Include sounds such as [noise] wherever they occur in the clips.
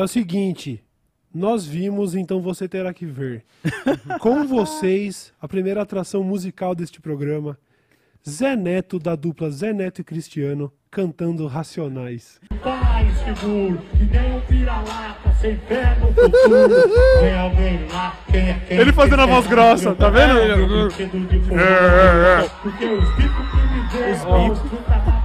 É o seguinte, nós vimos, então você terá que ver. Com vocês, a primeira atração musical deste programa, Zé Neto, da dupla Zé Neto e Cristiano, cantando Racionais. Pai seguro, que nem um vira-lata, sem fé no futuro. Vem alguém lá, quem é quem? Ele fazendo a voz é grossa, tá vendo? É, é, é. Porque os bicos que me os bicos tá na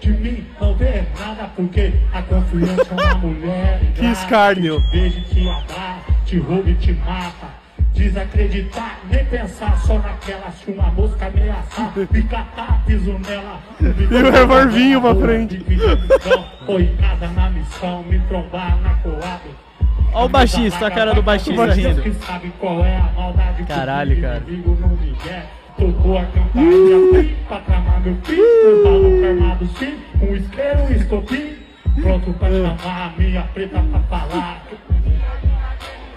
de mim, não vê nada, porque a confiança é uma [laughs] mulher. Que escárnio. Beijo, te abraça, te rouba e te mata. Desacreditar, nem pensar só naquela se uma mosca ameaçar, [laughs] me catar, piso nela. E o revolvinho pra frente. Foi em casa na missão, me trombar na coada. Ó o baixista, a cara do baixista rindo. É Caralho, cara. Tocou a campainha pim, pra tramar meu fim. Um balão armado sim, um isqueiro, um estopim. Pronto pra chamar a minha preta pra falar.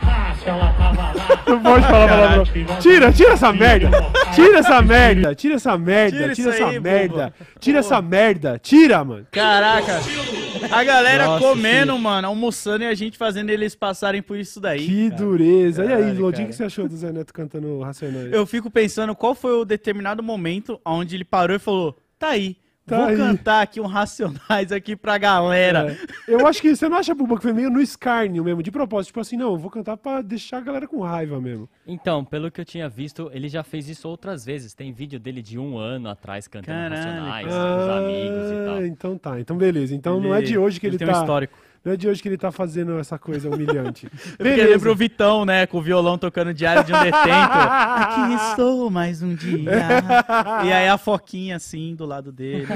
Ah, se ela tava lá. [laughs] Não pode falar palavrão. Tira, tira essa merda. Tira essa merda. Tira essa merda. Tira essa aí, merda. Tira essa merda. Tira, mano. Caraca. A galera Nossa, comendo, sim. mano, almoçando e a gente fazendo eles passarem por isso daí. Que cara. dureza. E aí, Caralho, Lodinho, o que você achou do Zé Neto cantando Racionais? Eu fico pensando qual foi o determinado momento onde ele parou e falou: tá aí, Tá vou aí." cantar aqui um Racionais aqui pra galera. É. Eu acho que você não acha, Buba, que foi meio no escárnio mesmo, de propósito. Tipo assim, não, eu vou cantar pra deixar a galera com raiva mesmo. Então, pelo que eu tinha visto, ele já fez isso outras vezes. Tem vídeo dele de um ano atrás cantando Caralho, Racionais com Ah, os amigos e. Então tá, então beleza. Então não é de hoje que ele, tem tá. um histórico. Não é de hoje que ele tá fazendo essa coisa humilhante. [laughs] Porque lembra o Vitão, né, com o violão tocando Diário de um Detento. [laughs] Aqui estou mais um dia. [laughs] E aí a Foquinha assim do lado dele.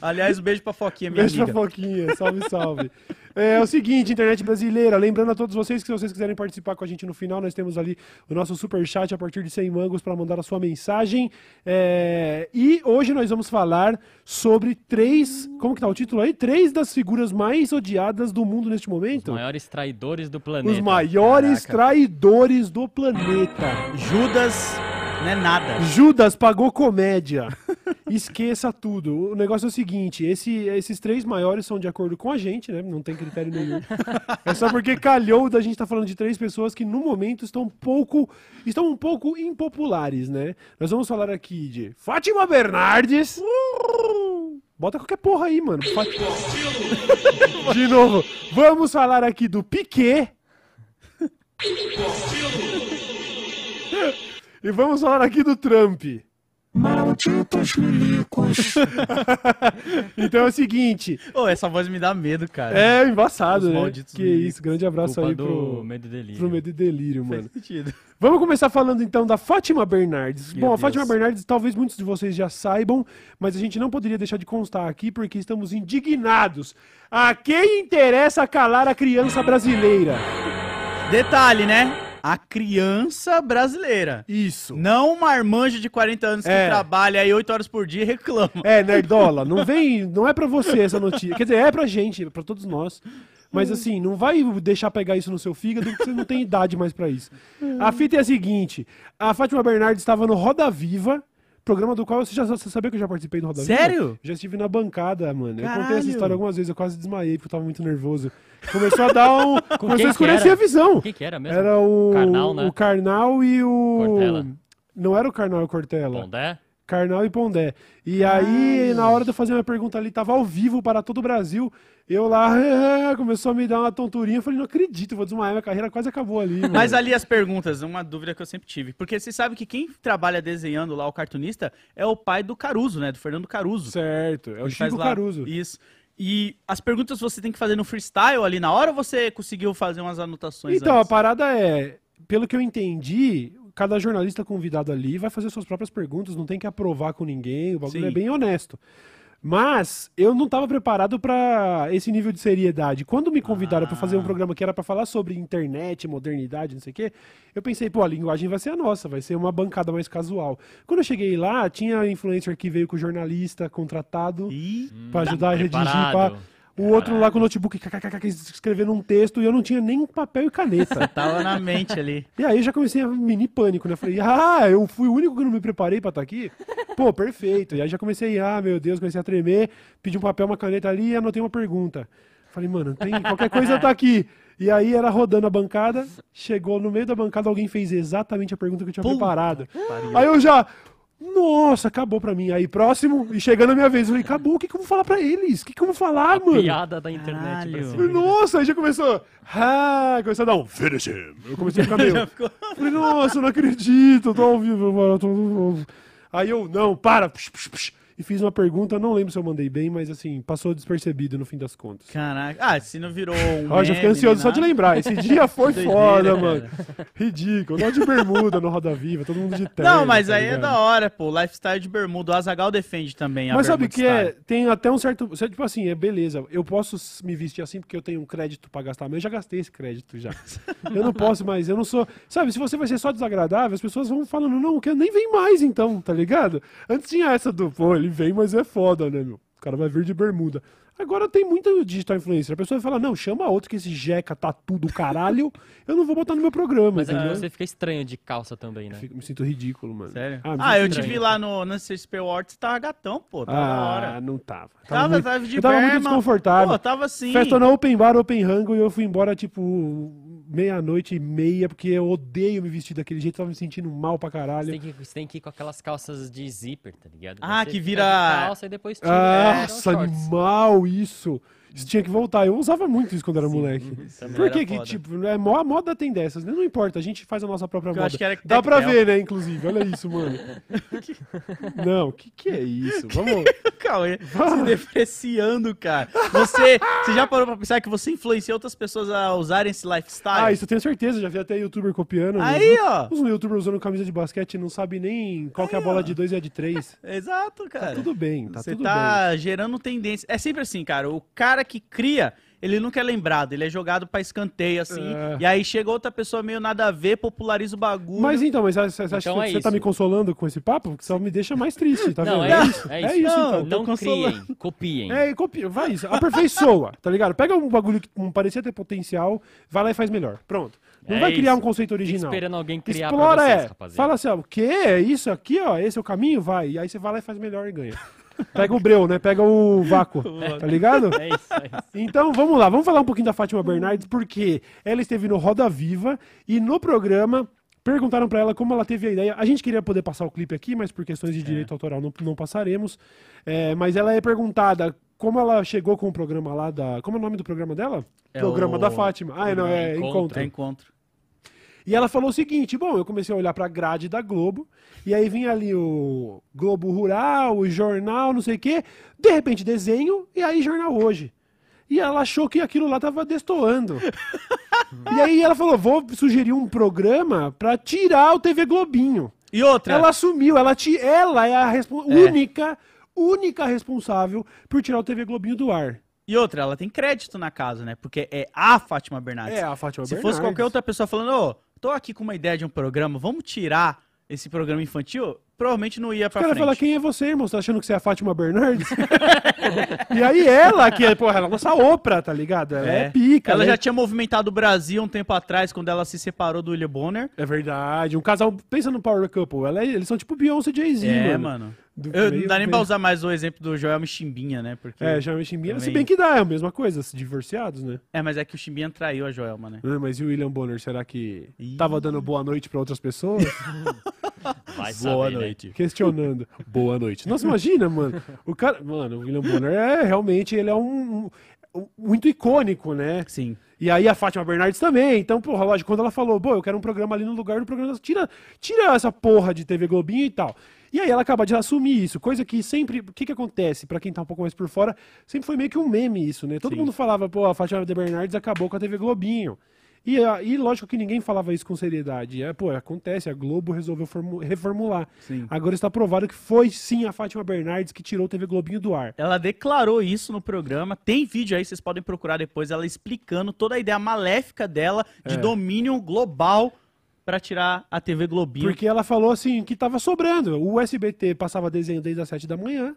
Aliás, um beijo pra Foquinha, minha Beijo pra amiga. Foquinha, salve, salve. É, o seguinte, internet brasileira, lembrando a todos vocês que se vocês quiserem participar com a gente no final, nós temos ali o nosso super chat a partir de 100 mangos para mandar a sua mensagem. É, e hoje nós vamos falar sobre três, como que tá o título aí? Três das figuras mais odiadas do mundo neste Os momento. maiores traidores do planeta. Os maiores Caraca. traidores do planeta. Judas não é nada. Judas pagou comédia. [laughs] Esqueça tudo. O negócio é o seguinte: esse- esses três maiores são de acordo com a gente, né? Não tem critério nenhum. [laughs] É só porque calhou da gente estar falando de três pessoas que no momento estão um pouco. estão um pouco impopulares, né? Nós vamos falar aqui de Fátima Bernardes. Bota qualquer porra aí, mano. [laughs] De novo. Vamos falar aqui do Piquet. E vamos falar aqui do Trump. Malditos milicos. [laughs] Então é o seguinte, Ô, essa voz me dá medo, cara. é embaçado, Os né? malditos Que milicos. isso, grande abraço Culpa aí pro, Medo e Delírio. pro Medo e Delírio, mano. Faz sentido. Vamos começar falando então da Fátima Bernardes. Meu Bom, a Deus. Fátima Bernardes talvez muitos de vocês já saibam, mas a gente não poderia deixar de constar aqui porque estamos indignados. A quem interessa calar a criança brasileira? Detalhe, né? A criança brasileira. Isso. Não uma marmanjo de 40 anos que É. trabalha aí 8 horas por dia e reclama. É, Nerdola, não vem, não é pra você essa notícia. Quer dizer, é pra gente, é pra todos nós. Mas assim, não vai deixar pegar isso no seu fígado, porque você não tem idade mais pra isso. A fita é a seguinte: a Fátima Bernardes estava no Roda Viva, programa do qual você já você sabia que eu já participei do Roda Viva? Sério? Já estive na bancada, mano. Eu contei essa Caralho. história algumas vezes, eu quase desmaiei porque eu tava muito nervoso. Começou a dar um. [laughs] começou a escurecer a visão. O que, que era mesmo? Era o. Karnal, né? O Karnal e o. Cortella. Não era o Karnal e o Cortella. Pondé? Carnal e Pondé. E aí, na hora de eu fazer minha pergunta ali, tava ao vivo para todo o Brasil. Eu lá, [laughs] começou a me dar uma tonturinha. Eu falei, não acredito, vou desmaiar, minha carreira quase acabou ali. mano. Mas ali as perguntas, uma dúvida que eu sempre tive. Porque você sabe que quem trabalha desenhando lá o cartunista é o pai do Caruso, né? Do Fernando Caruso. Certo, é o Ele Chico lá- Caruso. Isso. E as perguntas você tem que fazer no freestyle ali na hora ou você conseguiu fazer umas anotações Então, a antes? parada é, pelo que eu entendi, cada jornalista convidado ali vai fazer suas próprias perguntas, não tem que aprovar com ninguém, o bagulho Sim. é bem honesto. Mas eu não estava preparado para esse nível de seriedade. Quando me convidaram para fazer um Ah. programa que era para falar sobre internet, modernidade, não sei o quê, eu pensei, pô, a linguagem vai ser a nossa, vai ser uma bancada mais casual. Quando eu cheguei lá, tinha influencer que veio com jornalista contratado para ajudar a redigir. Pra... O outro lá com o notebook escrevendo um texto e eu não tinha nem papel e caneta. [laughs] Tava na mente ali. E aí já comecei a mini pânico, né? Falei, ah, eu fui o único que não me preparei pra estar aqui? Pô, perfeito. E aí já comecei, ah, meu Deus, comecei a tremer, pedi um papel, uma caneta ali e anotei uma pergunta. Falei, mano, tem qualquer coisa tá aqui. E aí era rodando a bancada, chegou no meio da bancada, alguém fez exatamente a pergunta que eu tinha Puta preparado. pariu. Aí eu já. Nossa, acabou pra mim. Aí próximo, e chegando a minha vez, eu falei, acabou, o que, que eu vou falar pra eles? O que, que eu vou falar, mano? Piada da internet pra cima. Nossa, aí já começou. Ah, começou a dar um finish him. Eu comecei a ficar meio. [laughs] Falei, nossa, eu não acredito, eu tô ao vivo, mano. eu tô ao vivo. Aí eu, não, para. psh, psh, psh. E fiz uma pergunta, não lembro se eu mandei bem, mas assim, passou despercebido no fim das contas. Caraca. Ah, se não virou um. Ó, já fiquei ansioso só de lembrar. Esse dia [laughs] foi Doideira, foda, cara. mano. Ridículo. Nós de bermuda no Roda Viva, todo mundo de terno. [laughs] Não, mas tá aí é ligado? da hora, pô. Lifestyle de bermuda. O Azagal defende também Mas sabe o que é? style. Tem até um certo. Tipo assim, é beleza. Eu posso me vestir assim porque eu tenho um crédito pra gastar, mas eu já gastei esse crédito já. [laughs] eu não posso mais, eu não sou. Sabe, se você vai ser só desagradável, as pessoas vão falando, não, que nem vem mais então, tá ligado? Antes tinha essa do, pô, ele vem, mas é foda, né, meu? O cara vai vir de bermuda. Agora tem muita digital influencer. A pessoa vai falar, não, chama outro que esse jeca tá tudo caralho, eu não vou botar no meu programa, Mas que entendeu? você fica estranho de calça também, né? Fico- me sinto ridículo, mano. Sério? Ah, Ah, eu te estranho. vi lá no, no CSP Awards, tava gatão, pô. Tava da Ah, hora. não tava. Tava, muito- tava de eu tava muito berma. desconfortável. Pô, tava assim. Festa na Open Bar, Open Rango, e eu fui embora, tipo, meia-noite e meia, porque eu odeio me vestir daquele jeito, tava me sentindo mal pra Você caralho. tem, que, você tem que ir com aquelas calças de zíper, tá ligado? Ah, Você que vira- calça e depois tira. um Nossa, shorts. animal isso. Isso tinha que voltar. Eu usava muito isso quando era moleque. Também Por que que, tipo, é, a moda tem dessas, né? Não importa, a gente faz a nossa própria Eu moda. acho que era Dá pra tactel. ver, né, inclusive. Olha isso, mano. [laughs] Não, o que que é isso? Vamos... Cauê, se depreciando, cara. Você, você já parou pra pensar que você influencia outras pessoas a usarem esse lifestyle? Ah, isso eu tenho certeza, já vi até youtuber copiando. Aí, ó. Os youtubers usando camisa de basquete e não sabe nem qual que é a Aí, bola ó. de dois e a de três. [laughs] Exato, cara. Tá tudo bem, tá Você tudo tá gerando tendência. É sempre assim, cara. O cara que cria, ele nunca é lembrado. Ele é jogado pra escanteio, assim. É. E aí chega outra pessoa meio nada a ver, populariza o bagulho. Mas então, mas você acha Então que é você tá me consolando com esse papo? Porque só me deixa mais triste, tá Não, vendo? é isso. É isso, É isso, Não, então. Não criem, copiem. É, e copia, vai isso. Aperfeiçoa, tá ligado? Pega um bagulho que não parecia ter potencial, vai lá e faz melhor. Pronto. Não É vai criar isso. um conceito original. esperando alguém criar Explora, pra vocês, é. rapaziada. Fala assim, ó, o quê? É isso aqui, ó, esse é o caminho? Vai. E aí você vai lá e faz melhor e ganha. Pega o breu, né? Pega o vácuo, [laughs] tá ligado? É isso, é isso. Então, vamos lá, vamos falar um pouquinho da Fátima Bernardes, porque ela esteve no Roda Viva e no programa perguntaram pra ela como ela teve a ideia. A gente queria poder passar o clipe aqui, mas por questões de direito autoral não, não passaremos. É, mas ela é perguntada como ela chegou com o programa lá da. Como é o nome do programa dela? É programa o- da Fátima. Ah, não, é Encontro. Encontro. É encontro. E ela falou o seguinte: bom, eu comecei a olhar pra grade da Globo, e aí vinha ali o Globo Rural, o jornal, não sei o quê, de repente desenho, e aí jornal hoje. E ela achou que aquilo lá tava destoando. e aí ela falou: vou sugerir um programa pra tirar o TV Globinho. E outra. Ela assumiu, ela, ela é a É. única, única responsável por tirar o TV Globinho do ar. E outra, ela tem crédito na casa, né? Porque é a Fátima Bernardes. É a Fátima Se Bernardes. fosse qualquer outra pessoa falando, ô, tô aqui com uma ideia de um programa, vamos tirar esse programa infantil, provavelmente não ia O pra cara frente. fala, quem é você, irmão? Você tá achando que você é a Fátima Bernardes? [laughs] e aí ela, que é, porra, ela é nossa Oprah, tá ligado? Ela é, pica. Ela né? já tinha movimentado o Brasil um tempo atrás, quando ela se separou do William Bonner. É verdade. Um casal, pensa no Power Couple, ela é- eles são tipo Beyoncé e Jay-Z, é, mano. mano. Do Eu, meio- não dá nem pra usar mais o exemplo do Joel Chimbinha, né? Porque... É, me Chimbinha. Se Também. bem que dá, é a mesma coisa, se divorciados, né? É, mas é que o Chimbinha traiu a Joelma, né? Ah, mas e o William Bonner, será que Ih. tava dando boa noite pra outras pessoas? [laughs] Vai saber, né? Questionando. Boa noite. Nossa, imagina, mano. O cara. Mano, o William Bonner é realmente, ele é um. um- muito icônico, né? Sim. E aí a Fátima Bernardes também. Então, porra, lógico, quando ela falou, pô, eu quero um programa ali no lugar do programa, tira, tira essa porra de TV Globinho e tal. E aí ela acaba de assumir isso, coisa que sempre, o que que acontece, pra quem tá um pouco mais por fora, sempre foi meio que um meme isso, né? Todo Sim. mundo falava, pô, a Fátima Bernardes acabou com a TV Globinho. E, e lógico que ninguém falava isso com seriedade. É, pô, acontece, a Globo resolveu formu- reformular. Sim. Agora está provado que foi sim a Fátima Bernardes que tirou o TV Globinho do ar. Ela declarou isso no programa. Tem vídeo aí, vocês podem procurar depois, ela explicando toda a ideia maléfica dela de É. domínio global pra tirar a TV Globinho. Porque ela falou assim que tava sobrando. O SBT passava desenho desde as 7 da manhã.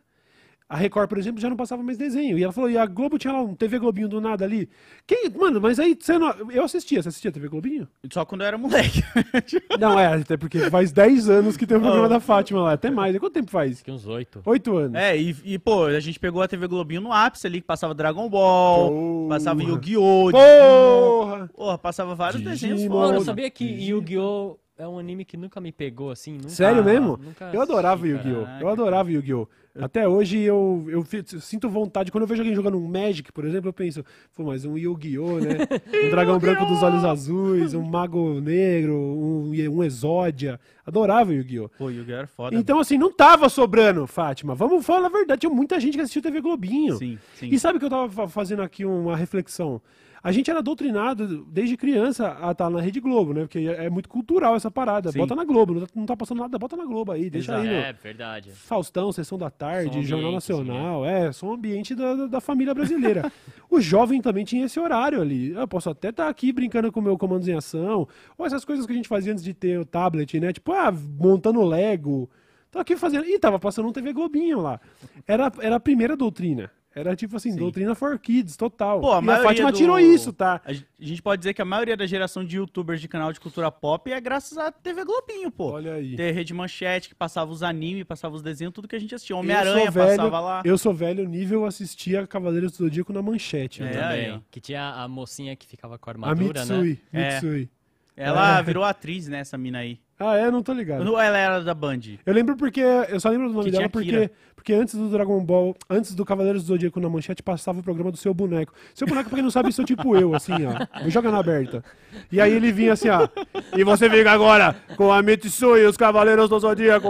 A Record, por exemplo, já não passava mais desenho. E ela falou, e a Globo tinha lá um TV Globinho do nada ali. Quem, mano, mas aí você não, eu assistia, você assistia TV Globinho? Só quando eu era moleque. [laughs] Não, é, até porque faz 10 anos que tem o programa Oh. da Fátima lá, até mais. Quanto tempo faz? Acho que uns oito. 8 anos. é, e, e, pô, a gente pegou a TV Globinho no ápice ali, que passava Dragon Ball, Porra. passava Yu-Gi-Oh! Porra! Porra, passava vários Digimon. desenhos Mano, Mano, foda. sabia que Yu-Gi-Oh! É um anime que nunca me pegou, assim? Nunca, Sério mesmo? nunca Eu adorava Yu-Gi-Oh! Eu adorava Yu-Gi-Oh! Até hoje eu, eu fi- sinto vontade. Quando eu vejo alguém jogando um Magic, por exemplo, eu penso, pô, mas um Yu-Gi-Oh! né? [laughs] Um dragão branco dos olhos azuis, um mago negro, um, um Exódia. Adorava Yu-Gi-Oh! Pô, Yu-Gi-Oh! era foda. Então, assim, não tava sobrando, Fátima. Vamos falar a verdade. Tinha muita gente que assistiu TV Globinho. Sim, sim. E sabe que eu tava fa- fazendo aqui uma reflexão? A gente era doutrinado desde criança a estar na Rede Globo, né? Porque é é muito cultural essa parada. Sim. Bota na Globo, não tá, não tá passando nada, bota na Globo aí, deixa Exato. aí. no É, verdade. Faustão, Sessão da Tarde, Som Jornal ambiente, assim, Nacional, é, som ambiente da, da- família brasileira. [laughs] o jovem também tinha esse horário ali. Eu posso até estar aqui brincando com o meu comandos em ação, ou essas coisas que a gente fazia antes de ter o tablet, né? Tipo, ah, montando Lego. Tô aqui fazendo. Ih, tava passando um TV Globinho lá. Era, era a primeira doutrina. Era tipo assim, Sim. doutrina for kids, total. Pô, a e a Fátima do- tirou isso, tá? A gen- a gente pode dizer que a maioria da geração de youtubers de canal de cultura pop é graças à TV Globinho, pô. Olha aí. Ter Rede Manchete, que passava os animes, passava os desenhos, tudo que a gente assistia. Homem-Aranha passava lá. Eu sou velho nível assistia Cavaleiros do Zodíaco na manchete. É, né? Também. aí, que tinha a mocinha que ficava com a A armadura, Mitsui. né? É. Mitsui. Ela É. virou atriz, né, essa mina aí. Ah, é? Não tô ligado. Ou ela era da Band? Eu lembro porque. Eu só lembro do nome Que dela tinha porque, Kira. porque antes do Dragon Ball, antes do Cavaleiros do Zodíaco na manchete, passava o programa do seu boneco. Seu boneco, pra quem não sabe, sou tipo eu, assim, ó. Me joga na aberta. E aí ele vinha assim, ó. E você fica agora com a Mitsui e os Cavaleiros do Zodíaco.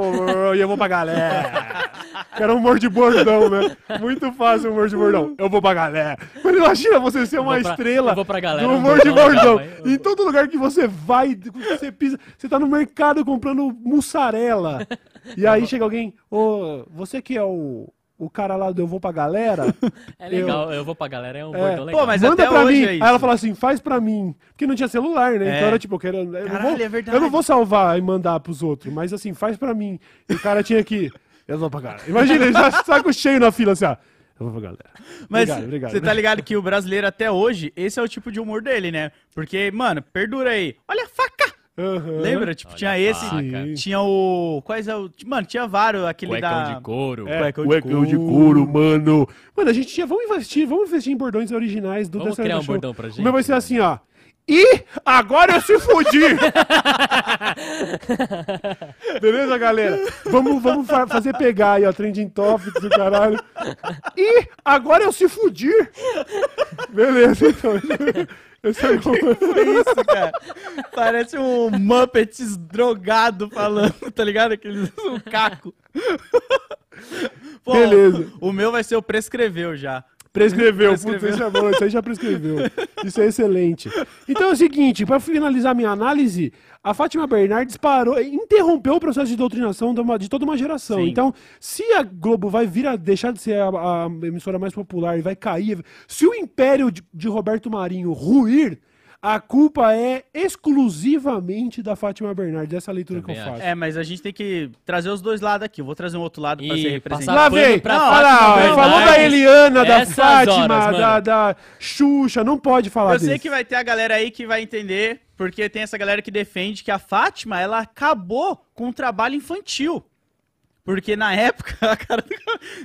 E eu vou pra galera. Que era um humor de bordão, né? Muito fácil o humor de bordão. Eu vou pra galera. Mas imagina você ser uma pra- estrela eu vou pra galera, do um humor de bordão? Em todo lugar que você vai, que você pisa, você tá no mercado comprando mussarela. E aí chega alguém, ô, você que é o, o cara lá do Eu Vou Pra Galera, [laughs] É legal, eu... vou pra galera, é um É. legal. Pô, mas manda até pra hoje mim. é aí ela fala assim, faz pra mim. Porque não tinha celular, né? É. Então era tipo, eu, quero, eu, não Caralho, vou, é verdade. eu não vou salvar e mandar pros outros, mas assim, faz pra mim. E o cara tinha que, eu vou pra galera. Imagina, ele já saco cheio na fila assim, ó. Eu vou pra galera. Mas obrigado, obrigado. você tá ligado que o brasileiro até hoje, esse é o tipo de humor dele, né? Porque, mano, perdura aí. Olha a faca! Aham. Lembra? Tipo, Olha tinha esse, faca. tinha o... Quais é o... Mano, tinha vários, aquele Cuecão da... de couro. É, Cuecão de cuecão de couro. couro, mano. Mano, a gente tinha. Vamos investir, vamos investir em bordões originais do Vamos criar um bordão pra O gente. meu vai ser assim, ó. E agora eu se fudi! [laughs] Beleza, galera? Vamos, vamos fa- fazer pegar aí, ó, trending topics do caralho. E agora eu se fudi! Beleza, então. É [laughs] o... Foi isso, cara. Parece um Muppets drogado falando, tá ligado? Aquele um caco. [laughs] Pô, Beleza. O meu vai ser o prescreveu já. Prescreveu, Prescreveu. putz, isso é bom, isso aí já prescreveu. Isso é excelente. Então é o seguinte, para finalizar minha análise, a Fátima Bernardes parou, interrompeu o processo de doutrinação de, uma- de toda uma geração. Sim. Então, se a Globo vai vir a deixar de ser a, a emissora mais popular e vai cair, se o império de, de Roberto Marinho ruir, a culpa é exclusivamente da Fátima Bernardes, essa leitura Também que eu faço. É, mas a gente tem que trazer os dois lados aqui. Eu vou trazer um outro lado pra E ser representado. Lá vem! pra Não, olha lá, falou da Eliana, da Fátima, horas, da, da Xuxa, não pode falar Eu sei disso. que vai ter a galera aí que vai entender, porque tem essa galera que defende que a Fátima, ela acabou com o trabalho infantil. Porque na época, [laughs] cara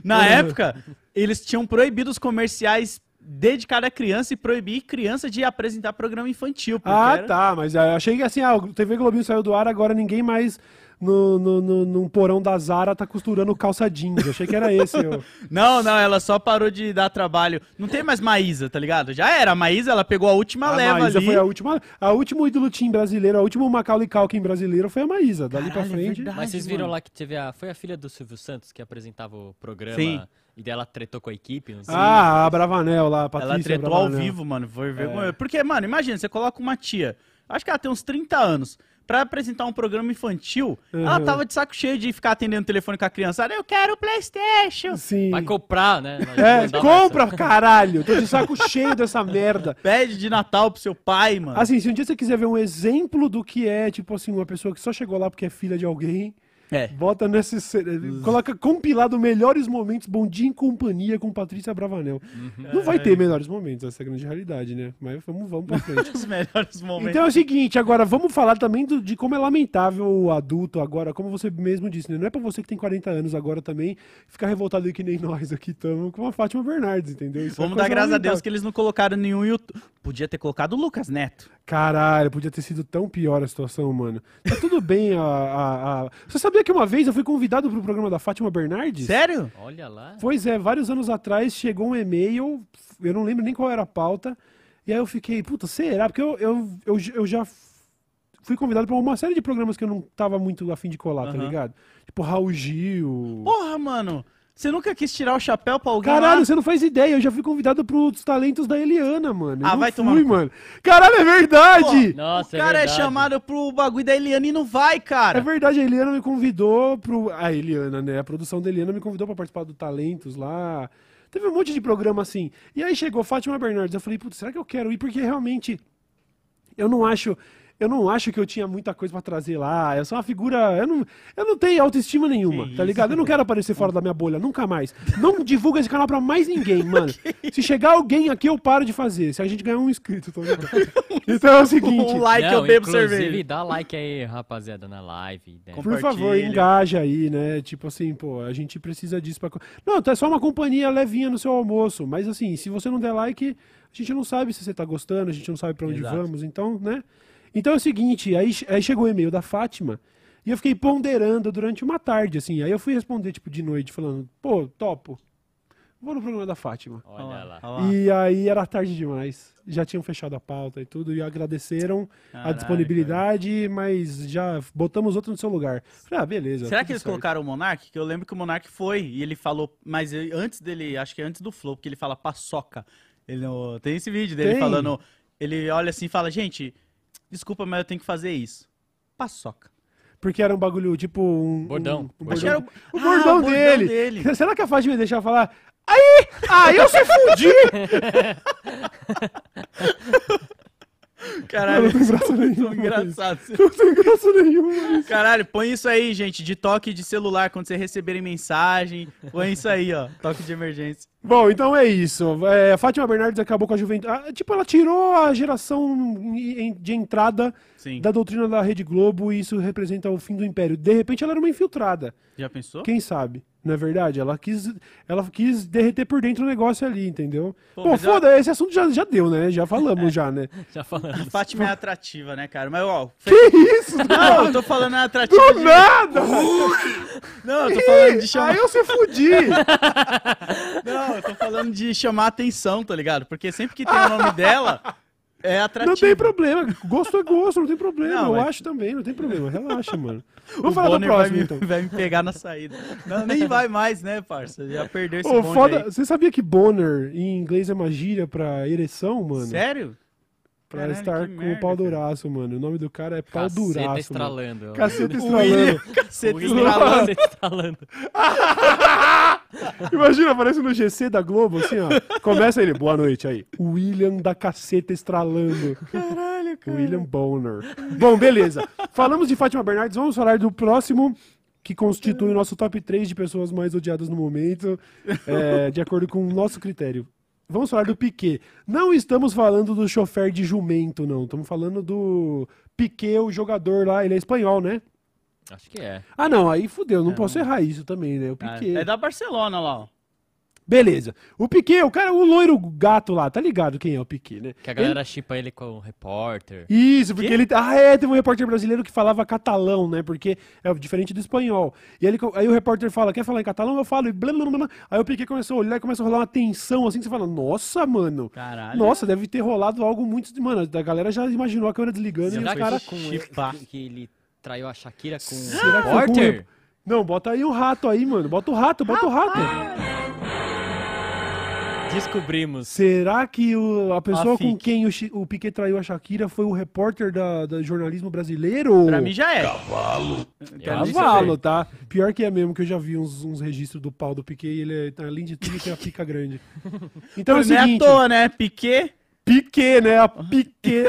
na Uhum. época, eles tinham proibido os comerciais dedicados à criança e proibir criança de apresentar programa infantil. Ah, era- tá, mas eu achei que assim, ah, o TV Globinho saiu do ar, agora ninguém mais no, no, no, num porão da Zara tá costurando calça jeans. Achei que era esse. o- [laughs] Não, não, ela só parou de dar trabalho. Não tem mais Maísa, tá ligado? Já era. A Maísa, ela pegou a última A leva Maísa ali. foi a última, a último ídolo team brasileiro, a último Macaulay Culkin brasileiro foi a Maísa. Dali pra Caralho, é frente. verdade. Mas vocês viram mano. lá que teve a. Foi a filha do Silvio Santos que apresentava o programa. Sim. E dela tretou com a equipe. Não sei. Ah, a Bravanel lá, a Patrícia Ela tretou ao vivo, mano. Foi É. vergonha. Porque, mano, imagina, você coloca uma tia, acho que ela tem uns 30 anos, pra apresentar um programa infantil, ela Uhum. tava de saco cheio de ficar atendendo o telefone com a criançada. Eu quero o Playstation. Sim. Vai comprar, né? É, compra, caralho. Tô de saco cheio dessa merda. [laughs] Pede de Natal pro seu pai, mano. Assim, se um dia você quiser ver um exemplo do que é, tipo assim, uma pessoa que só chegou lá porque é filha de alguém, É. Bota nesse. Coloca compilado melhores momentos, Bom Dia em Companhia com Patrícia Bravanel. Não vai ter melhores momentos, essa é a grande realidade, né? Mas vamos, vamos pra frente. [laughs] Os melhores momentos. Então é o seguinte, agora vamos falar também do- de como é lamentável o adulto agora, como você mesmo disse, né? Não é pra você que tem 40 anos agora também ficar revoltado aí que nem nós aqui estamos com a Fátima Bernardes, entendeu? Isso é Vamos coisa dar graças a. Deus que eles não colocaram nenhum YouTube. Podia ter colocado o Lucas Neto. Caralho, podia ter sido tão pior a situação, mano. Tá tudo bem a, a- a- Você sabia que uma vez eu fui convidado pro programa da Fátima Bernardes? Sério? Olha lá. Pois é, vários anos atrás chegou um e-mail, eu não lembro nem qual era a pauta, e aí eu fiquei, puta, será? Porque eu, eu, eu, eu já fui convidado pra uma série de programas que eu não tava muito afim de colar, tá Aham. ligado? Tipo Raul Gil. Porra, mano. Você nunca quis tirar o chapéu pra alguém Caralho, lá? você não faz ideia, eu já fui convidado pros talentos da Eliana, mano. Eu Ah, não vai fui, tomar mano. Caralho, é verdade! Nossa, o cara é, verdade. chamado pro bagulho da Eliane e não vai, cara. É verdade, a Eliana me convidou pro. A Eliana, né? A produção da Eliana me convidou pra participar do Talentos lá. Teve um monte de programa assim. E aí chegou Fátima Bernardes. Eu falei, putz, será que eu quero ir? Porque realmente eu não acho. Eu não acho que eu tinha muita coisa pra trazer lá. Eu sou uma figura. Eu não, eu não tenho autoestima nenhuma, Que tá isso, ligado? Eu não quero aparecer fora da minha bolha, nunca mais. Não divulga esse canal pra mais ninguém, [laughs] mano. Se chegar alguém aqui, eu paro de fazer. Se a gente ganhar um inscrito, tá ligado? [laughs] Então é o seguinte. Um like Não, eu bebo cerveja. dá like aí, rapaziada, na live. né? Por favor, engaja aí, né? Tipo assim, pô, a gente precisa disso pra. Não, é só uma companhia levinha no seu almoço. Mas assim, se você não der like, a gente não sabe se você tá gostando, a gente não sabe pra onde Exato. vamos, então, né? Então é o seguinte, aí, aí chegou o e-mail da Fátima e eu fiquei ponderando durante uma tarde, assim. Aí eu fui responder, tipo, de noite, falando, pô, topo. Vou no programa da Fátima. Olha lá. E aí era tarde demais. Já tinham fechado a pauta e tudo, e agradeceram a disponibilidade, mas já botamos outro no seu lugar. Falei, ah, beleza. Será que eles certo. colocaram o Monark? Que eu lembro que o Monark foi e ele falou, mas antes dele, acho que antes do Flow, porque ele fala paçoca. Ele tem esse vídeo dele Tem. falando, ele olha assim e fala, gente, desculpa, mas eu tenho que fazer isso. Paçoca. Porque era um bagulho, tipo um. Bordão. Um, um Acho que bordão. era O Ah, bordão, o bordão dele. dele. Será que a Fátima ia deixar falar? Aí! Aí eu se fudi! [laughs] Caralho, Não tem graça isso é nenhuma, muito engraçado. Não tem graça nenhuma. isso. Caralho, põe isso aí, gente, de toque de celular quando você receberem mensagem. Põe isso aí, ó, toque de emergência. Bom, então é isso. É, a Fátima Bernardes acabou com a juventude. ah, tipo, ela tirou a geração de entrada Sim. da doutrina da Rede Globo e isso representa o fim do império. De repente ela era uma infiltrada. Já pensou? Quem sabe? Não é verdade? Ela quis, ela quis derreter por dentro o negócio ali, entendeu? Pô, Bom, mas eu- foda, esse assunto já, já deu, né? Já falamos [laughs] já, né? Já falando. A Fátima é atrativa, né, cara? Mas, ó, Que isso? Não, eu tô falando é atrativa Do de... nada! [laughs] Não, eu tô falando de chamar... Aí eu se fudi! [laughs] Não, eu tô falando de chamar atenção, tá ligado? Porque sempre que tem o nome dela, é atrativo. Não tem problema. Gosto é gosto, não tem problema. Não, eu mas- acho também, não tem problema. Relaxa, mano. [laughs] O Vamos falar da Bonner vai, próxima, me, então. vai me pegar na saída. Não, nem vai mais, né, parça? Já perdeu esse Ô, foda, aí. você sabia que boner em inglês é uma gíria pra ereção, mano? Sério? Pra Caralho, estar com merda, o pau duraço, mano. O nome do cara é pau Caceta duraço. Estralando. Caceta O estralando. caceta estralando. Caceta estralando. [laughs] Imagina, aparece no GC da Globo, assim, ó. Começa ele, boa noite aí. William da caceta estralando. Caralho, cara. William Bonner. Bom, beleza. Falamos de Fátima Bernardes, vamos falar do próximo, que constitui o nosso top 3 de pessoas mais odiadas no momento, é, de acordo com o nosso critério. Vamos falar do Piquet. Não estamos falando do chofer de jumento, não. Estamos falando do Piquet, o jogador lá. Ele é espanhol, né? Acho que é. Ah, não. Aí fudeu. Não posso errar isso também, né? O Piquet. É da Barcelona lá, ó. Beleza. O Piquet, o cara, o loiro gato lá, tá ligado quem é o Piquet, né? Que a galera chipa ele com o repórter. Isso, porque Quê? ele. Ah, é, teve um repórter brasileiro que falava catalão, né? Porque é diferente do espanhol. E ele, aí o repórter fala: quer falar em catalão? Eu falo, e blá, blá, blá, blá. Aí o Piquet começou a olhar e começa a rolar uma tensão assim que você fala: nossa, mano. Caralho. Nossa, deve ter rolado algo muito. Mano, a galera já imaginou a câmera desligando e Será os caras. que, com chipar. que, que ele traiu a Shakira com o Será com o rep- Não, bota aí um rato aí, mano. Bota o rato, bota o rato. Descobrimos. Será que o- a pessoa com fique. quem o, o Piquet traiu a Shakira foi o repórter da, da jornalismo brasileiro? Pra mim já é. Nem Cavalo, saber. tá? Pior que é mesmo, que eu já vi uns, uns registros do pau do Piquet e ele, é, além de tudo, tem a pica grande. [laughs] Então é o Não é à seguinte... toa, né? Piquet. Piquet, né? A Piquet.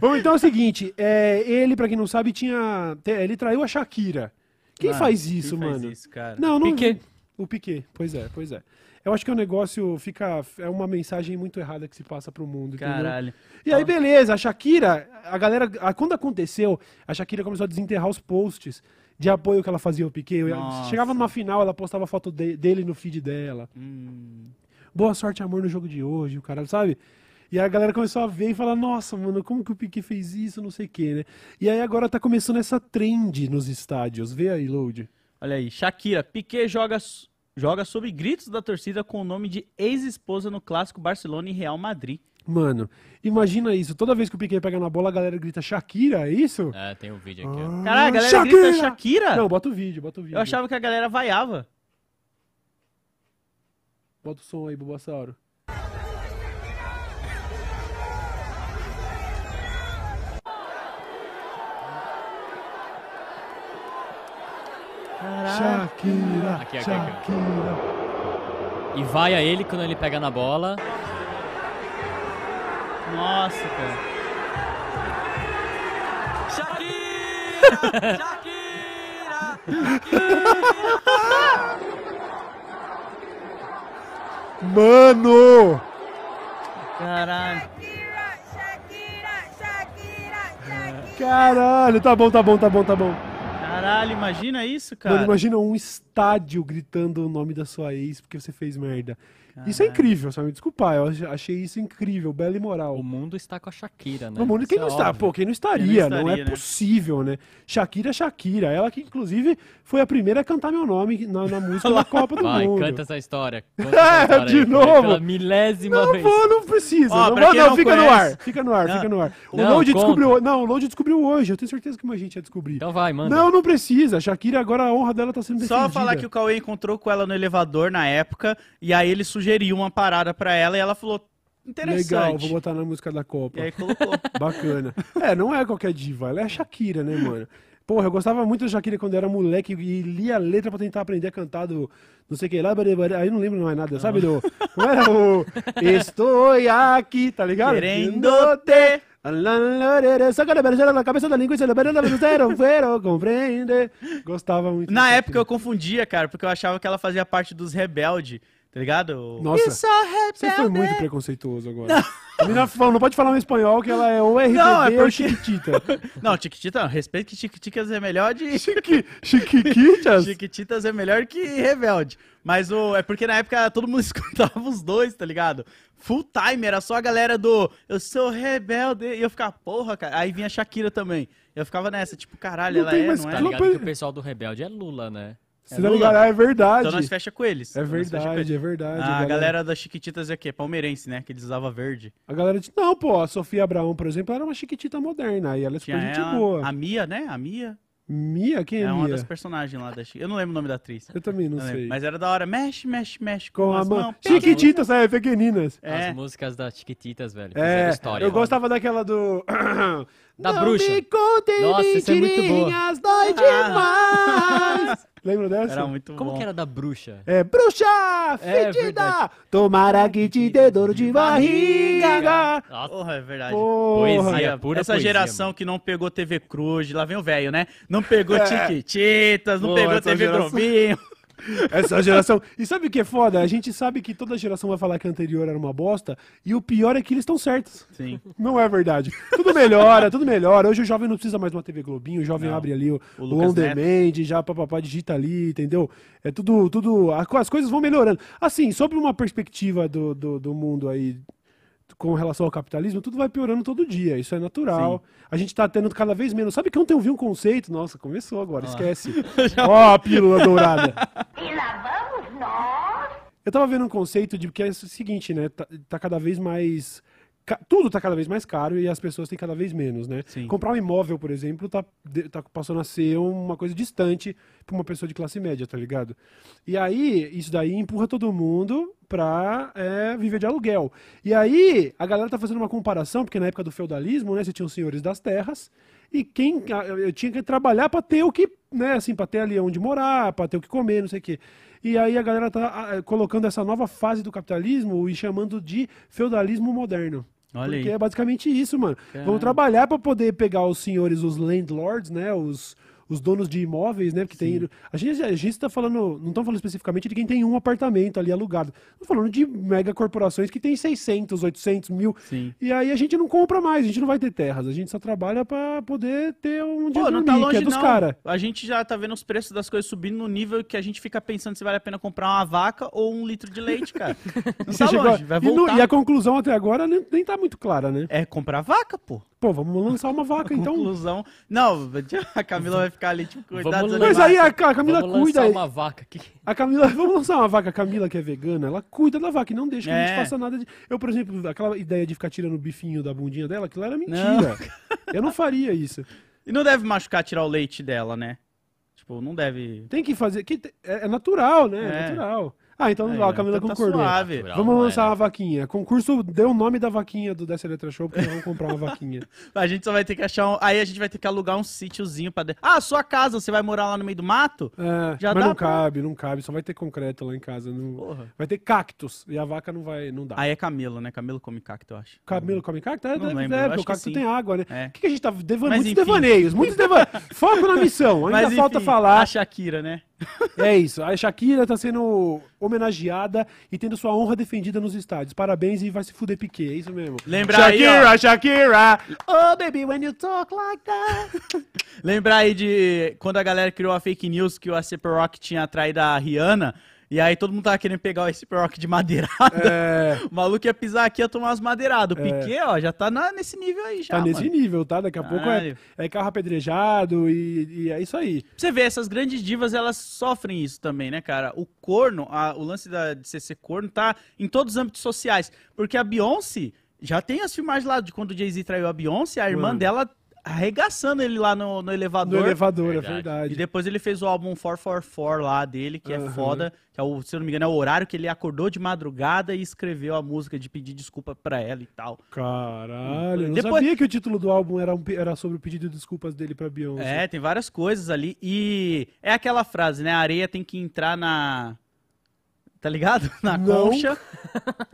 Bom, [laughs] então é o seguinte, é, ele, pra quem não sabe, tinha... Ele traiu a Shakira, Quem Ah, faz isso, quem mano? Faz isso, cara? Não, não. Piquet. O Piquet, pois é, pois é. Eu acho que o negócio fica. É uma mensagem muito errada que se passa pro mundo. entendeu? Caralho. E aí, beleza, a Shakira, a galera. a- quando aconteceu, a Shakira começou a desenterrar os posts de apoio que ela fazia ao Piquet. Nossa. Chegava numa final, ela postava foto de- dele no feed dela. Hum. Boa sorte, amor, no jogo de hoje, o cara, sabe? E aí a galera começou a ver e falar, nossa, mano, como que o Piquet fez isso, não sei o quê, né? E aí agora tá começando essa trend nos estádios. Vê aí, Load. Olha aí, Shakira, Piquet joga, joga sob gritos da torcida com o nome de ex-esposa no clássico Barcelona e Real Madrid. Mano, imagina isso. Toda vez que o Piquet pega na bola, a galera grita Shakira, é isso? É, tem um vídeo aqui, ó. Ah, Caralho, a galera grita Shakira? Não, bota o vídeo, bota o vídeo. Eu achava que a galera vaiava. Bota o som aí, Bulbasauro. Shakira, Aqui, aqui, aqui. Shakira. E vai a ele quando ele pega na bola. Nossa, cara. Mano! Caralho. Shakira, Shakira, Shakira. Caralho, tá bom, tá bom, tá bom, tá bom. Caralho, imagina isso, cara. Mano, imagina um estádio gritando o nome da sua ex porque você fez merda. Isso é incrível, sabe? Me desculpar, eu ach- achei isso incrível, bela e moral. O mundo está com a Shakira, né? No mundo, quem Isso não é está? óbvio. Pô, quem não estaria? não, estaria, é né? possível, né? Shakira Shakira. Ela que, inclusive, foi a primeira a cantar meu nome na, na música da [laughs] Copa do Vai, Mundo. canta essa história. [laughs] Conta essa história de aí, novo? Pela milésima Não vez. vou, não precisa. Ó, não, vou, quem não, não fica no conhece- ar. Fica no ar, Não. fica no ar. O Não, Load descobriu. Não, o Load descobriu hoje. Eu tenho certeza que uma gente ia descobrir. Então vai, manda. não, não precisa. A Shakira, agora a honra dela tá sendo defendida. Só falar que o Cauê encontrou com ela no elevador na época, e aí ele sugeriu uma parada pra ela, e ela falou, interessante. Legal, vou botar na música da Copa. E aí colocou. [laughs] Bacana. É, não é qualquer diva, ela é a Shakira, né, mano? Porra, eu gostava muito da Shakira quando eu era moleque e lia a letra pra tentar aprender a cantar do não sei o que lá, aí não lembro mais nada, sabe? Do, não era o Estou aqui, tá ligado? Querendo-te. Saca la persona na cabeça da língua e se le perde la zero, compreende. Gostava muito. Na da época eu confundia, cara, porque eu achava que ela fazia parte dos rebelde, tá ligado? Nossa. Você foi muito preconceituoso agora. A menina falou, não pode falar em espanhol que ela é ou RBD Não, é ou porque- Chiquitita. [laughs] Não, Chiquitita, não, respeito que Chiquititas é melhor de... Chiqui, Chiquititas? Chiquititas é melhor que Rebelde. Mas o, é porque na época todo mundo [laughs] escutava os dois, tá ligado? Full time, era só a galera do Eu sou rebelde. E eu ficava, porra, cara. Aí vinha a Shakira também. Eu ficava nessa, tipo, caralho, Não ela é, não é? Tá Não, ligado que o pessoal do Rebelde é Lula, né? Você É tá ligado? Ah, É verdade. Então nós fecha com eles. É Então verdade, eles. é verdade. A galera da Chiquititas é o quê? Palmeirense, né? Que eles usavam verde. A galera diz, não, pô, a Sofia Abraão, por exemplo, era uma chiquitita moderna, e ela é super gente ela, boa. a Mia, né? A Mia Mia, quem é, é uma Mia? das personagens lá da Chiquititas. Eu não lembro o nome da atriz. Eu também não Não lembro. sei. Mas era da hora. Mexe, mexe, mexe com, Com a as mão. mãos. Chiquititas, é, pequeninas. É. As músicas das Chiquititas, velho. É, história. eu gostava daquela do... Da Não bruxa. me contem Nossa, essa é muito boa. mentirinhas, dói demais. Lembra dessa? Era muito Como bom. que era da bruxa? É, bruxa É, fedida, tomara que te dê dor de barriga. Nossa, Porra, é verdade. Porra. Poesia, pura essa poesia, geração mano. que não pegou TV Cruz, lá vem o velho, né? Não pegou É. Chiquititas, não Pô, pegou TV geração- Globinho. [laughs] [laughs] Essa geração. E sabe o que é foda? A gente sabe que toda geração vai falar que a anterior era uma bosta, e o pior é que eles estão certos. Sim. Não é verdade. Tudo melhora, tudo melhora. Hoje o jovem não precisa mais de uma TV Globinho, o jovem Não. abre ali o, O o on demand, já papapá digita ali, entendeu? É tudo, tudo. As coisas vão melhorando. Assim, sobre uma perspectiva do, do, do mundo aí com relação ao capitalismo, tudo vai piorando todo dia. Isso é natural. A gente tá tendo cada vez menos. Sabe que ontem eu vi um conceito? Nossa, começou agora, esquece. [laughs] Ó, a pílula dourada. [laughs] E lá vamos nós. Eu tava vendo um conceito de que é o seguinte, né? Tá, tá cada vez mais. Tudo tá cada vez mais caro e as pessoas têm cada vez menos, né? Sim. Comprar um imóvel, por exemplo, tá, de- tá passando a ser uma coisa distante pra uma pessoa de classe média, tá ligado? E aí, isso daí empurra todo mundo pra é, viver de aluguel. E aí, a galera tá fazendo uma comparação, porque na época do feudalismo, né, você tinha os senhores das terras, e quem eu tinha que trabalhar pra ter o que, né, assim, pra ter ali onde morar, pra ter o que comer, não sei o quê. E aí a galera tá colocando essa nova fase do capitalismo e chamando de feudalismo moderno. Olha Porque aí. é basicamente isso, mano. Caramba. Vamos trabalhar pra poder pegar os senhores, os landlords, né, os os donos de imóveis, né? Porque tem. A gente, a gente tá falando. Não estamos falando especificamente de quem tem um apartamento ali alugado. Estamos falando de mega corporações que tem 600, 800 mil. Sim. E aí a gente não compra mais, a gente não vai ter terras. A gente só trabalha pra poder ter um dia Pô, não dormir, tá longe que é dos caras. A gente já tá vendo os preços das coisas subindo no nível que a gente fica pensando se vale a pena comprar uma vaca ou um litro de leite, cara. [laughs] Não tá longe, vai e, no- voltar. e a conclusão até agora nem, nem tá muito clara, né? É comprar vaca, pô. Pô, vamos lançar uma vaca [laughs] então. Conclusão. Não, a Camila vai ficar ali, tipo, cuidado Vamos Mas animais. aí a, Ca- a Camila Vamos cuida. lançar uma vaca aqui. A Camila, vamos lançar uma vaca. A Camila, que é vegana, ela cuida da vaca e não deixa que a gente É. faça nada de. Eu, por exemplo, aquela ideia de ficar tirando o bifinho da bundinha dela, aquilo era mentira. [laughs] Eu não faria isso. E não deve machucar tirar o leite dela, né? Tipo, não deve. Tem que fazer. Que é, é natural, né? É, É. natural. Ah, então Aí, ó, ó, a Camila então tá concordou. suave. Natural. Vamos não lançar era. uma vaquinha. Concurso deu o nome da vaquinha do Dessa Letra Show, porque vamos comprar uma [laughs] vaquinha. A gente só vai ter que achar um... Aí a gente vai ter que alugar um sítiozinho pra... De... Ah, sua casa, você vai morar lá no meio do mato? É, Já mas dá não pra- cabe, não cabe. Só vai ter concreto lá em casa. Não... Porra. Vai ter cactos. E a vaca não vai. Não dá. Aí é Camilo, né? Camilo come cacto, eu acho. Camilo come cacto? É, Não deve, lembro, é, acho porque o cacto sim. tem água, né? É. O que, que a gente tá devaneios? Mas Muitos enfim. devaneios, muitos devaneios. [laughs] Foco na missão. Ainda Mas, falta enfim, falar. A Shakira, né? É isso. A Shakira tá sendo homenageada e tendo sua honra defendida nos estádios. Parabéns e vai se fuder Piquet, é isso mesmo. Lembra aí, Shakira, ó. Shakira. Oh, baby, when you talk like that. [laughs] Lembrar aí de quando a galera criou a fake news que o ACP Rock tinha traído a Rihanna. E aí todo mundo tava querendo pegar o ACP Rock de madeirada. É, [laughs] O maluco ia pisar aqui e ia tomar umas madeiradas. O Piquet, ó, já tá na- nesse nível aí já, tá nesse mano. nível, tá? Daqui a pouco é, Caralho. é carro apedrejado e, e é isso aí. Pra você ver, essas grandes divas, elas sofrem isso também, né, cara? O corno, a- o lance da, de ser corno tá em todos os âmbitos sociais. Porque a Beyoncé, já tem as filmagens lá de quando o Jay-Z traiu a Beyoncé, a irmã Mano. dela arregaçando ele lá no, no No elevador. elevador, é Verdade. verdade. E depois ele fez o álbum 444 lá dele, que é Aham. foda. Que é o, se eu não me engano, é o horário que ele acordou de madrugada e escreveu a música de pedir desculpa pra ela e tal. Caralho, eu não Depois- sabia que o título do álbum era, um era sobre o pedido de desculpas dele pra Beyoncé. É, tem várias coisas ali. E é aquela frase, né? A areia tem que entrar na. Tá ligado? [laughs] Na Não. concha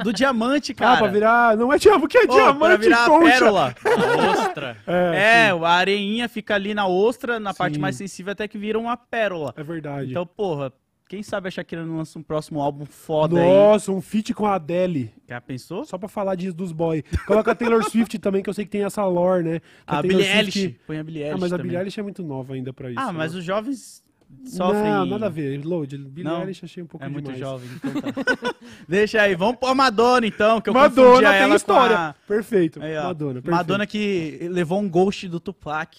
do diamante, Ah, cara. pra virar. Não é diamante, que é pra diamante virar a concha. pérola. A [laughs] ostra. É, É, a areinha fica ali na ostra, na parte Sim. mais sensível, até que vira uma pérola. é verdade. Então, porra, quem sabe a Shakira não lança um próximo álbum foda Nossa, um feat com a Adele. aí. Já pensou? Só pra falar disso dos boy. Coloca a Taylor Swift [laughs] também, que eu sei que tem essa lore, né? Que A Taylor Billie Swift- Eilish. Põe a Billie Ah, Eilish mas a também. Billie Eilish é muito nova ainda pra isso. Ah, mas né? os jovens sofrem... Não, nada a ver. Load. Billie? Eilish achei um pouco É muito demais. jovem, então tá. [laughs] Deixa aí, vamos pôr Madonna então, que eu Madonna confundia tem ela história. com a... Perfeito. Aí, ó, Madonna, perfeito. Madonna que levou um ghost do Tupac.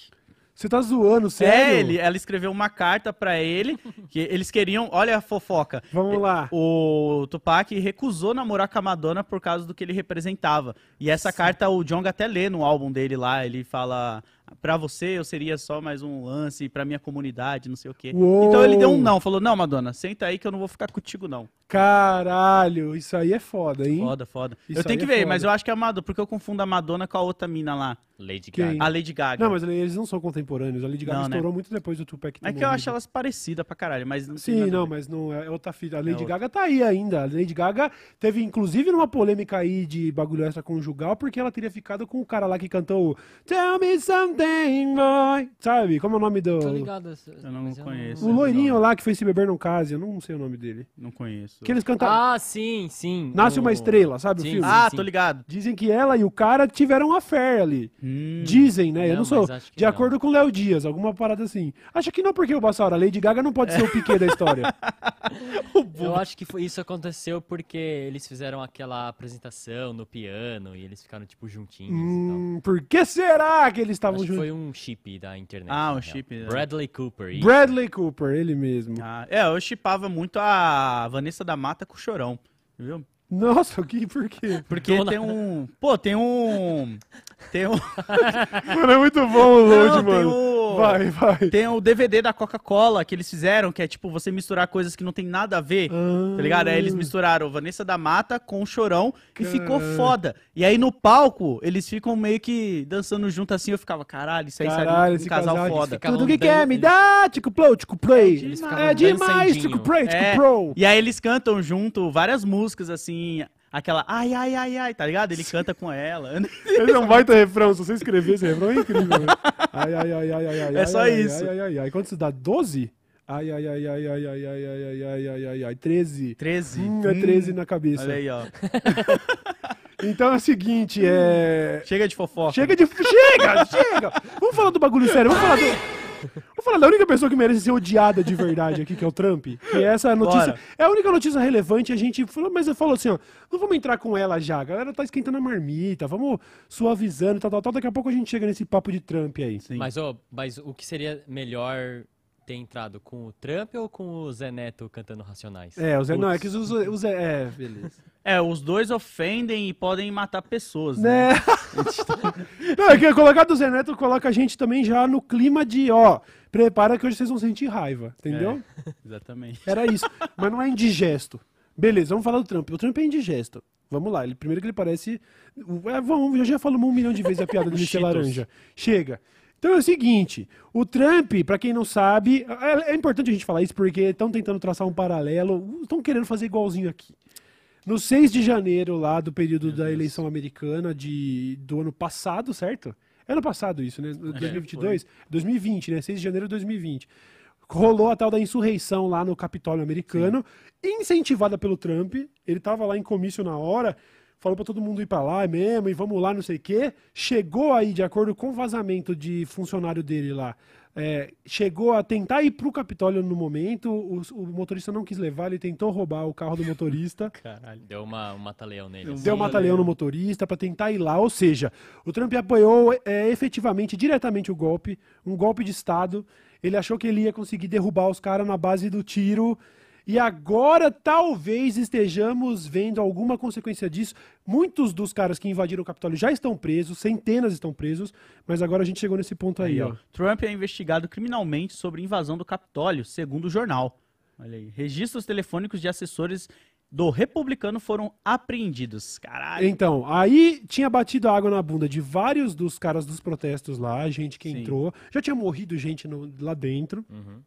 Você tá zoando, sério? É, ele, ela escreveu uma carta pra ele, que eles queriam, olha a fofoca. Vamos lá. O Tupac recusou namorar com a Madonna por causa do que ele representava. E essa carta o Jong até lê no álbum dele lá, ele fala pra você eu seria só mais um lance pra minha comunidade, não sei o quê. Uou. Então ele deu um não, falou: "Não, Madonna, senta aí que eu não vou ficar contigo não". Caralho, isso aí é foda, hein? Foda, foda. Isso eu tenho que é ver, foda. mas eu acho que é a Madonna, porque eu confundo a Madonna com a outra mina lá, Lady Quem? Gaga. a Lady Gaga. Não, mas eles não são contemporâneos. A Lady Gaga Não, né? estourou muito depois do Tupac É que eu acho morrido. elas parecidas pra caralho, mas não Sim, não, mas não é outra fita. A Lady outra. Gaga tá aí ainda. A Lady Gaga teve, inclusive, numa polêmica aí de bagulho extraconjugal, porque ela teria ficado com o cara lá que cantou Tell Me Something, boy. Sabe? Como é o nome do. Tô ligado. Eu não mas conheço. O loirinho lá que foi se beber não case, eu não sei o nome dele. Não conheço. Que eles cantaram. Ah, sim, sim. Nasce o- uma estrela, sabe o Sim, filme? sim. Ah, tô ligado. Dizem que ela e o cara tiveram uma fé ali. Hum. Dizem, né? eu Não, não sou. De não. acordo com o Léo Dias, alguma parada assim. Acho que não porque o Bassara, a Lady Gaga não pode ser o piquet da história. [laughs] Eu acho que foi- isso aconteceu porque eles fizeram aquela apresentação no piano e eles ficaram, tipo, juntinhos hum, por que será que eles estavam Foi um chip da internet. Ah, um chip, né? Bradley Cooper. isso. Bradley Cooper, ele mesmo. Ah, é, eu chipava muito a Vanessa da Mata com o Chorão, viu? Nossa, que, por quê? Porque Do tem um... Pô, tem um... Tem um... [laughs] Mano, é muito bom o load, Não, tem mano. Vai, vai. Tem o DVD da Coca-Cola que eles fizeram, que é tipo você misturar coisas que não tem nada a ver. Tá ligado? Aí eles Ah. misturaram Vanessa da Mata com o Chorão e ficou foda. E aí no palco, eles ficam meio que dançando junto assim. Eu ficava, caralho, isso aí Caralho, seria um esse casal, casal, foda. Tudo que quer me dá, Tico Pro, Tico Play. Ficavam É demais. Tico Play, Tico É, Pro. E aí eles cantam junto várias músicas assim. Aquela ai, ai, ai, ai, tá ligado? Ele canta com ela. Esse é um baita refrão, se você escrever esse refrão é incrível. né? Ai, ai, ai, ai, ai, ai. É só isso. Ai, ai, ai, ai. Quanto isso dá? 12? Ai, ai, ai, ai, ai, ai, ai, ai, ai, ai, ai, ai, ai. 13. 13. Hum, é 13 na cabeça. Olha aí, ó. Então é o seguinte, é. Chega de fofoca. Chega de. Chega, chega! Vamos falar do bagulho sério, vamos falar do. Vamos falar da única pessoa que merece ser odiada de verdade aqui, que é o Trump. Que essa notícia. Bora. É a única notícia relevante. A gente falou, mas eu falou assim, ó. Não vamos entrar com ela já. A galera tá esquentando a marmita. Vamos suavizando, tal, tal, tal. Daqui a pouco a gente chega nesse papo de Trump aí. Sim. Mas, ó, mas o que seria melhor ter entrado com o Trump ou com o Zé Neto cantando Racionais? É, o Zé. Não, é que os. os é, beleza. É, os dois ofendem e podem matar pessoas, né? Né? [laughs] Não, é que colocar do Zé Neto coloca a gente também já no clima de, ó, prepara que hoje vocês vão sentir raiva, entendeu? [laughs] Exatamente. Era isso. Mas não é indigesto. Beleza, vamos falar do Trump. O Trump é indigesto. Vamos lá. Ele, primeiro que ele parece. É, vamos, já, já falamos um milhão de vezes a piada ser [laughs] Cheetos. laranja. Chega. Então é o seguinte: o Trump, pra quem não sabe, é, é importante a gente falar isso porque estão tentando traçar um paralelo, estão querendo fazer igualzinho aqui. No 6 de janeiro, lá do período da eleição americana de, do ano passado, certo? É ano passado isso, né? 2022? 2020, né? 6 de janeiro de 2020. Rolou a tal da insurreição lá no Capitólio americano, incentivada pelo Trump. Ele tava lá em comício na hora, falou pra todo mundo ir pra lá mesmo, e vamos lá, não sei o quê. Chegou aí, de acordo com o vazamento de funcionário dele lá, é, chegou a tentar ir pro Capitólio no momento, o, o motorista não quis levar, ele tentou roubar o carro do motorista. [laughs] Caralho. Deu uma, um mata-leão nele. assim. Deu um mata-leão no motorista pra tentar ir lá. Ou seja, o Trump apoiou é, efetivamente, diretamente o golpe, um golpe de Estado. Ele achou que ele ia conseguir derrubar os caras na base do tiro. E agora talvez estejamos vendo alguma consequência disso. Muitos dos caras que invadiram o Capitólio já estão presos, centenas estão presos, mas agora a gente chegou nesse ponto aí, Aí, ó. Trump é investigado criminalmente sobre invasão do Capitólio, segundo o jornal. Olha aí. Registros telefônicos de assessores do republicano foram apreendidos. Caralho. Então, aí tinha batido água na bunda de vários dos caras dos protestos lá, gente que Sim. entrou. Já tinha morrido gente no- lá dentro. Uhum.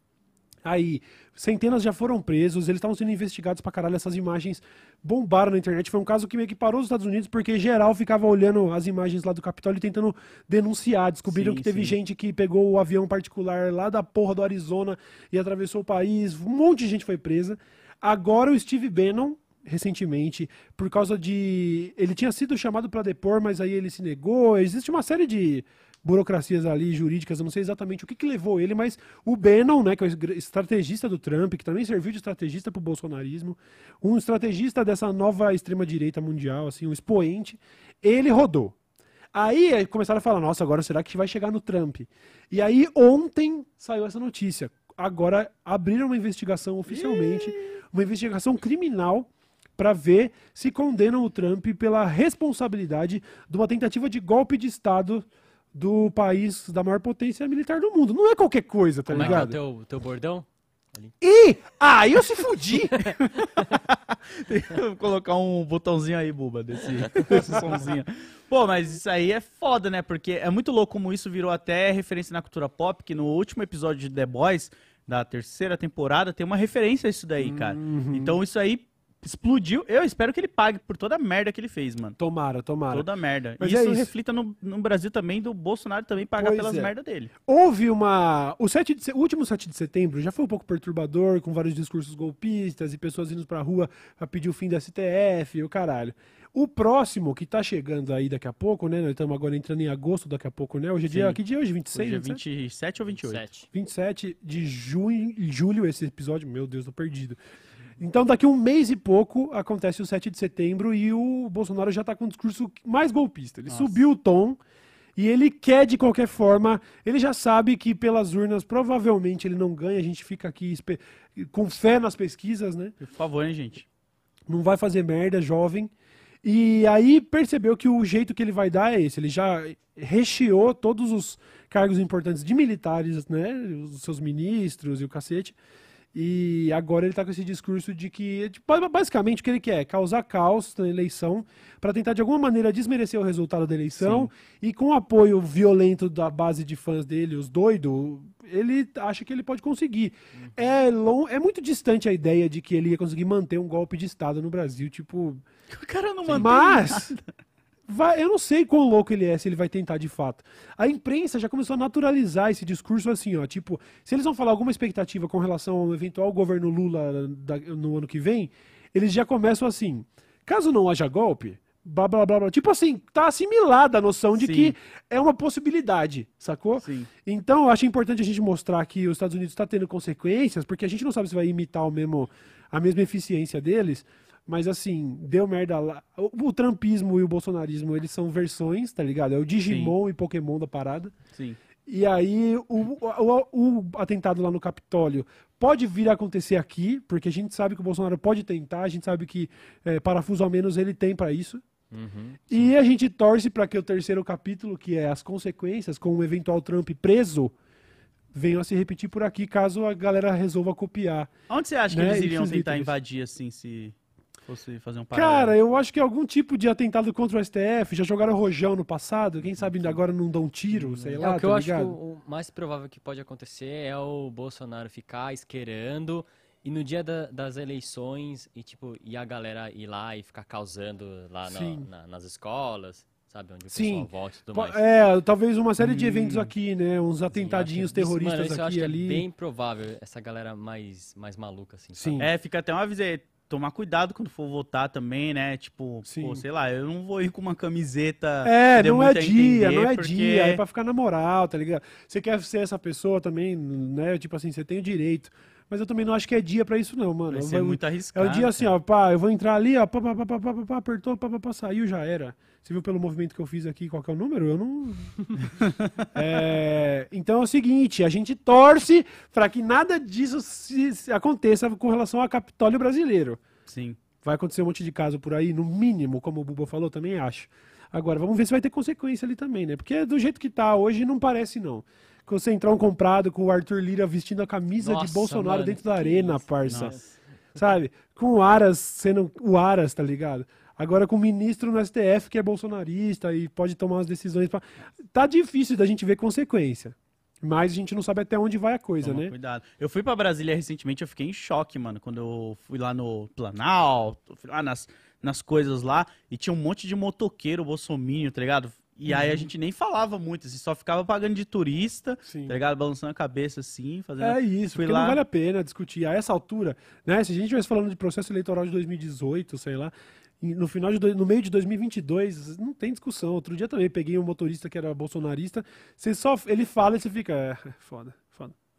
Aí, centenas já foram presos, eles estavam sendo investigados pra caralho. Essas imagens bombaram na internet. Foi um caso que meio que parou os Estados Unidos, porque geral ficava olhando as imagens lá do Capitólio e tentando denunciar. Descobriram Sim, que teve sim. gente que pegou o avião particular lá da porra do Arizona e atravessou o país. Um monte de gente foi presa. Agora o Steve Bannon, recentemente, por causa de. Ele tinha sido chamado pra depor, mas aí ele se negou. Existe uma série de burocracias ali jurídicas, eu não sei exatamente o que, que levou ele, mas o Bannon, né, que é o estrategista do Trump, que também serviu de estrategista pro bolsonarismo, um estrategista dessa nova extrema-direita mundial, assim, um expoente, ele rodou. Aí começaram a falar, nossa, agora será que vai chegar no Trump? E aí ontem saiu essa notícia. Agora abriram uma investigação oficialmente, uma investigação criminal para ver se condenam o Trump pela responsabilidade de uma tentativa de golpe de Estado do país da maior potência militar do mundo. Não é qualquer coisa, tá Como é que é o ligado? teu, teu bordão? E aí eu se fudi. [laughs] Vou colocar um botãozinho aí, Buba, desse, desse somzinho. Pô, mas isso aí é foda, né? Porque é muito louco como isso virou até referência na cultura pop, que no último episódio de The Boys, da terceira temporada, tem uma referência a isso daí, cara. Uhum. Então isso aí explodiu. Eu espero que ele pague por toda a merda que ele fez, mano. tomara, tomara. Toda a merda. Mas e é isso, isso. reflita no, no Brasil também, do Bolsonaro também pagar Pois pelas é. merdas dele. Houve uma. O, 7 de o último 7 de setembro já foi um pouco perturbador, com vários discursos golpistas e pessoas indo pra rua pra pedir o fim da STF e o caralho. O próximo, que tá chegando aí daqui a pouco, né? Nós estamos agora entrando em agosto daqui a pouco, né? Hoje é dia. Que dia é hoje? 26? Hoje é 27? 27 ou 28? 7. 27 de junho, julho, esse episódio. Meu Deus, tô perdido. Então, daqui um mês e pouco acontece o 7 de setembro e o Bolsonaro já tá com um discurso mais golpista. Ele Nossa. subiu o tom e ele quer, de qualquer forma, ele já sabe que pelas urnas provavelmente ele não ganha. A gente fica aqui com fé nas pesquisas, né? Por favor, hein, gente. não vai fazer merda, jovem. E aí percebeu que o jeito que ele vai dar é esse. Ele já recheou todos os cargos importantes de militares, né? Os seus ministros e o cacete. E agora ele tá com esse discurso de que, basicamente, o que ele quer é causar caos na eleição para tentar, de alguma maneira, desmerecer o resultado da eleição. E com o apoio violento da base de fãs dele, os doidos, ele acha que ele pode conseguir. É, lon é muito distante a ideia de que ele ia conseguir manter um golpe de Estado no Brasil, tipo. [laughs] O cara não mantém Mas. Vai, eu não sei quão louco ele é, se ele vai tentar de fato. A imprensa já começou a naturalizar esse discurso assim, ó, tipo, se eles vão falar alguma expectativa com relação ao eventual governo Lula da- no ano que vem, eles já começam assim, caso não haja golpe, blá blá blá, blá. tipo assim, tá assimilada a noção de Sim. que é uma possibilidade, sacou? Sim. Então, eu acho importante a gente mostrar que os Estados Unidos está tendo consequências, porque a gente não sabe se vai imitar o mesmo, a mesma eficiência deles. Mas, assim, deu merda lá. O, o trumpismo e o bolsonarismo, eles são versões, tá ligado? É o Digimon e Pokémon da parada. Sim. E aí, o, o, o atentado lá no Capitólio pode vir a acontecer aqui, porque a gente sabe que o Bolsonaro pode tentar, a gente sabe que é, parafuso a menos ele tem para isso. Uhum. E a gente torce para que o terceiro capítulo, que é as consequências com o eventual Trump preso, venham a se repetir por aqui, caso a galera resolva copiar. Onde você acha que Né, eles iriam tentar invadir, assim, se fosse fazer um paralelo? Cara, eu acho que algum tipo de atentado contra o STF, já jogaram rojão no passado, quem sabe agora não dão um tiro, sei É, lá, o que tá eu acho que ligado? o, mais provável que pode acontecer é o Bolsonaro ficar esquerando e no dia da- das eleições e tipo e a galera ir lá e ficar causando lá na- Sim. na- nas escolas, sabe onde o Sim. pessoal vote e tudo mais. É, talvez uma série de eventos aqui, né? Uns Sim, atentadinhos que- isso- terroristas mano, isso eu acho aqui que e ali. É bem provável essa galera mais mais maluca assim. Sim. sabe? É, fica até uma avisei. Tomar cuidado quando for votar também, né? Tipo, pô, sei lá, eu não vou ir com uma camiseta. É, não é dia, não é porque- dia, é pra ficar na moral, tá ligado? Você quer ser essa pessoa também, né? Tipo assim, você tem o direito. Mas eu também não acho que é dia pra isso, não, mano. Vai ser Vai- muito É arriscado. o dia assim, ó, pá, eu vou entrar ali, ó, pá, pá, pá, pá, pá, pá, pá, apertou, pá, pá, pá, saiu, já era. Você viu pelo movimento que eu fiz aqui, qual que é o número? Eu não... [laughs] É, então é o seguinte, a gente torce pra que nada disso se- se aconteça com relação ao Capitólio brasileiro. Sim. Vai acontecer um monte de caso por aí, no mínimo, como o Buba falou, também acho. Agora, vamos ver se vai ter consequência ali também, né? Porque do jeito que tá hoje, não parece, não. Com o Centrão comprado, com o Arthur Lira vestindo a camisa de Nossa, Bolsonaro mano, dentro da que arena, parça. Nossa. Sabe? Com o Aras sendo o Aras, tá ligado? Agora com o ministro no STF que é bolsonarista e pode tomar umas decisões. Pra... Tá difícil da gente ver consequência. Mas a gente não sabe até onde vai a coisa, Toma né? cuidado. Eu fui pra Brasília recentemente, eu fiquei em choque, mano, quando eu fui lá no Planalto, fui lá nas, nas coisas lá, e tinha um monte de motoqueiro bolsomínio, tá ligado? E aí a gente nem falava muito, assim, só ficava pagando de turista, Uhum. Sim. tá ligado? Balançando a cabeça assim, fazendo. É isso, Fui porque lá- não vale a pena discutir. A essa altura, né? Se a gente estivesse falando de processo eleitoral de 2018, sei lá, no final de no meio de 2022, não tem discussão. Outro dia também peguei um motorista que era bolsonarista, você só ele fala e você fica, é, foda, foda.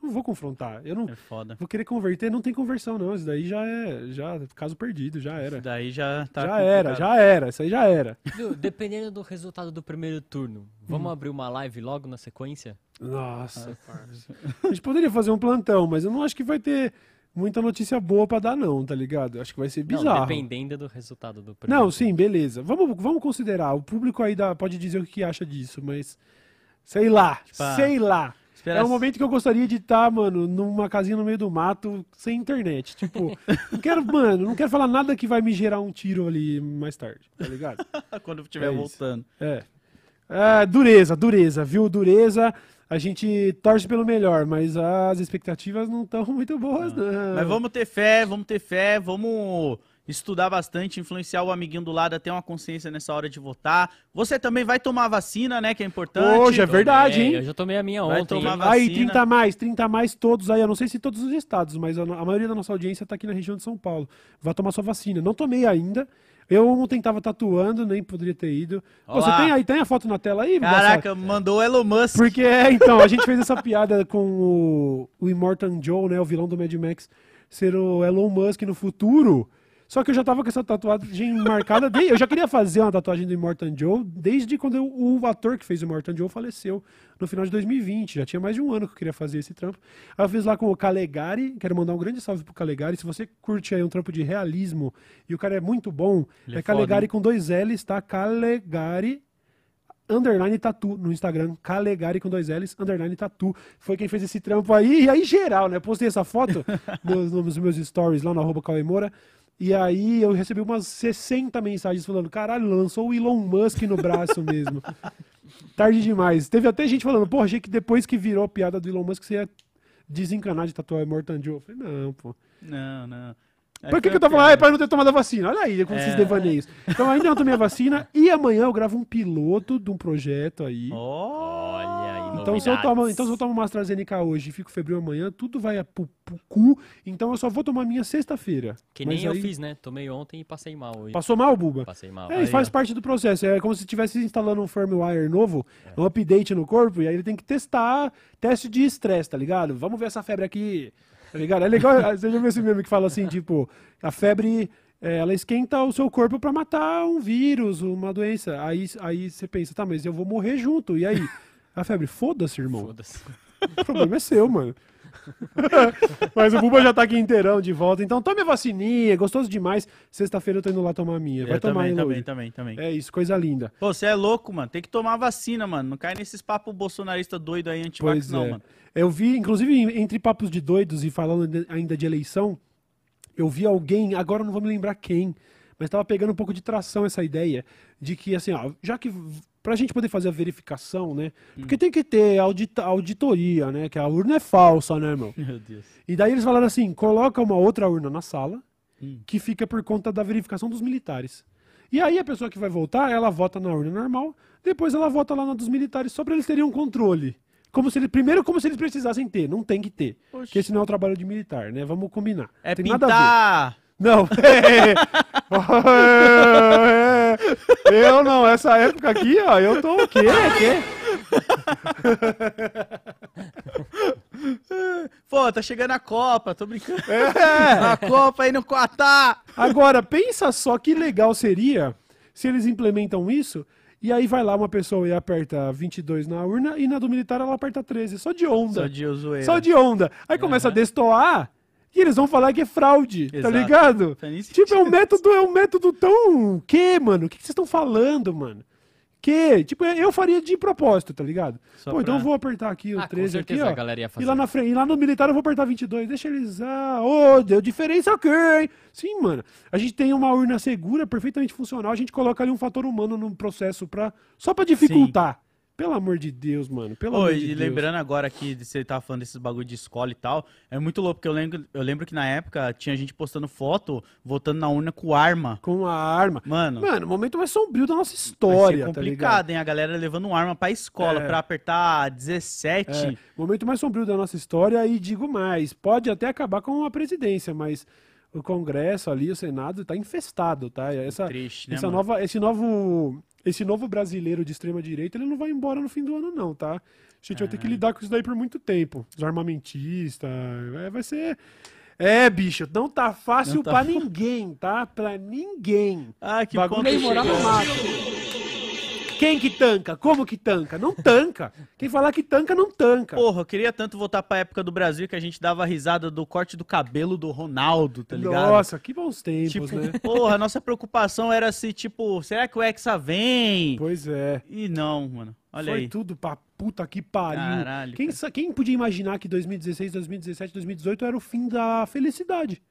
Não vou confrontar. Eu não É foda. vou querer converter, não tem conversão não. Isso daí já é já caso perdido, já Isso era. daí já tá. já era, complicado. já era, isso aí já era. [laughs] Du, dependendo do resultado do primeiro turno, vamos Hum. abrir uma live logo na sequência? Nossa, parça. [laughs] A gente poderia fazer um plantão, mas eu não acho que vai ter muita notícia boa pra dar não, tá ligado? Acho que vai ser Não, bizarro. dependendo do resultado do primeiro Não, turno. sim, beleza. Vamos, vamos considerar. O público aí dá, pode dizer o que acha disso, mas. Sei lá, ah, sei lá. Espera É um momento que eu gostaria de estar, mano, numa casinha no meio do mato, sem internet. Tipo, não quero, [laughs] mano, não quero falar nada que vai me gerar um tiro ali mais tarde, tá ligado? [laughs] quando estiver É voltando. É. É, dureza, dureza, viu? Dureza. A gente torce pelo melhor, mas as expectativas não estão muito boas, não. Mas vamos ter fé, vamos ter fé, vamos estudar bastante, influenciar o amiguinho do lado a ter uma consciência nessa hora de votar. Você também vai tomar vacina, né? Que é importante. Hoje é verdade, Tomei, hein? Eu já tomei a minha Vai ontem. tomar hein? vacina. Aí, 30 a mais, 30 a mais todos aí. Eu não sei se todos os estados, mas a, a maioria da nossa audiência tá aqui na região de São Paulo. Vai tomar sua vacina. Não tomei ainda. Eu ontem tava tatuando, nem poderia ter ido. Pô, Você Olá. tem aí, tem a foto na tela aí? Caraca, mandou o Elon Musk. Porque, é, então, a gente fez essa piada com o, o Immortan Joe, né? O vilão do Mad Max, ser o Elon Musk no futuro. Só que eu já tava com essa tatuagem marcada. de- eu já queria fazer uma tatuagem do Immortan Joe desde quando eu- o ator que fez o Immortan Joe faleceu no final de 2020. Já tinha mais de um ano que eu queria fazer esse trampo. Aí eu fiz lá com o Calegari. Quero mandar um grande salve pro Calegari. Se você curte aí um trampo de realismo e o cara é muito bom, Ele é, é Calegari com dois L's, tá? Calegari underline tatu no Instagram, Calegari com dois L's, underline tatu. Foi quem fez esse trampo aí, e aí geral, né? Eu postei essa foto [laughs] nos, nos meus stories lá no arroba Cauê Moura, e aí eu recebi umas 60 mensagens falando, caralho, lançou o Elon Musk no braço mesmo. [laughs] Tarde demais. Teve até gente falando, pô, achei que depois que virou a piada do Elon Musk, você ia desencanar de tatuar Joe. Eu falei, não, pô. Não, não. Por que, que eu tô falando? Ah, é pra não ter tomado a vacina. Olha aí, com esses devaneios. Então ainda não tomei a vacina e amanhã eu gravo um piloto de um projeto aí. Olha Então se, eu tomo, então, se eu tomo uma AstraZeneca hoje e fico febril amanhã, tudo vai pro, pro cu. Então eu só vou tomar minha sexta-feira. Que nem Mas eu aí- fiz, né? Tomei ontem e passei mal hoje. Passou mal, Buba? Passei mal. É, isso faz parte do processo. É como se estivesse instalando um firmware novo, um update no corpo, e aí ele tem que testar teste de estresse, tá ligado? Vamos ver essa febre aqui, tá ligado? É legal, [laughs] você já viu esse meme que fala assim, tipo, a febre, é, ela esquenta o seu corpo pra matar um vírus, uma doença. Aí, aí você pensa, tá, mas eu vou morrer junto, e aí? A febre, foda-se, irmão. Foda-se. O problema é seu, mano. [laughs] Mas o Buba já tá aqui inteirão de volta. Então tome a vacininha, é gostoso demais. Sexta-feira eu tô indo lá tomar a minha. Vai Eu tomar, também, também, também, também. É isso, coisa linda. Pô, você é louco, mano. Tem que tomar vacina, mano. Não cai nesses papos bolsonarista doido aí, antivax, não, é. mano. Eu vi, inclusive, entre papos de doidos e falando ainda de eleição, eu vi alguém, agora eu não vou me lembrar quem, mas tava pegando um pouco de tração essa ideia de que, assim, ó, já que v- pra gente poder fazer a verificação, né? Porque tem que ter audita- auditoria, né? Que a urna é falsa, né, meu? Meu Deus. E daí eles falaram assim: coloca uma outra urna na sala, Hum. que fica por conta da verificação dos militares. E aí a pessoa que vai votar, ela vota na urna normal, depois ela vota lá na dos militares, só pra eles terem um controle. Como se ele, primeiro, como se eles precisassem ter, não tem que ter. Porque esse não é o trabalho de militar, né? Vamos combinar. É tem a pintar. Não. [laughs] É. [laughs] eu não, essa época aqui, ó, eu tô o quê? quê? Pô, tá chegando a Copa, tô brincando. É. A Copa aí no Qatar. Agora, pensa só que legal seria se eles implementam isso e aí vai lá uma pessoa e aperta 22 na urna e na do militar ela aperta 13. Só de onda. Só de zoeira. Só de onda. Aí começa a destoar e eles vão falar que é fraude, tá Exato. ligado? Faz nem Tipo, é um método, é um método tão. Que, mano? O que vocês estão falando, mano? Que? Tipo, eu faria de propósito, tá ligado? Só Pô, então pra- eu vou apertar aqui o Ah, com 13 aqui, ó. a galera ia E lá na frente, e lá no militar eu vou apertar 22. Deixa eles. Ah, ô, deu diferença aqui, hein? Sim, mano. A gente tem uma urna segura, perfeitamente funcional. A gente coloca ali um fator humano no processo pra, só pra dificultar. Pelo amor de Deus, mano. Pelo Pô, amor e de Deus. lembrando agora que você tava falando desses bagulho de escola e tal, é muito louco, porque eu lembro, eu lembro que na época tinha gente postando foto, votando na urna com arma. Com a arma. Mano, Mano, o momento mais sombrio da nossa vai história, ser tá complicado, ligado? hein? A galera levando arma pra escola É. pra apertar 17. É, momento mais sombrio da nossa história e digo mais, pode até acabar com a presidência, mas o Congresso ali, o Senado tá infestado, tá? Essa, Triste, né, essa mano? nova, esse novo, esse novo brasileiro de extrema direita, ele não vai embora no fim do ano não, tá? A gente vai ter que lidar com isso daí por muito tempo. Os armamentistas, é, vai ser é, bicho, não tá fácil Não tá pra ninguém, tá? Pra ninguém. Ah, que Bagulho é morar no mato. Quem que tanca? Como que tanca? Não tanca. Quem falar que tanca, não tanca. Porra, eu queria tanto voltar pra época do Brasil que a gente dava risada do corte do cabelo do Ronaldo, tá ligado? Nossa, que bons tempos, Tipo, né? porra, a nossa preocupação era se, tipo, será que o Hexa vem? Pois é. E não, mano. Olha Foi aí. tudo pra puta que pariu. Caralho, quem, cara. quem podia imaginar que 2016, 2017, 2018 era o fim da felicidade?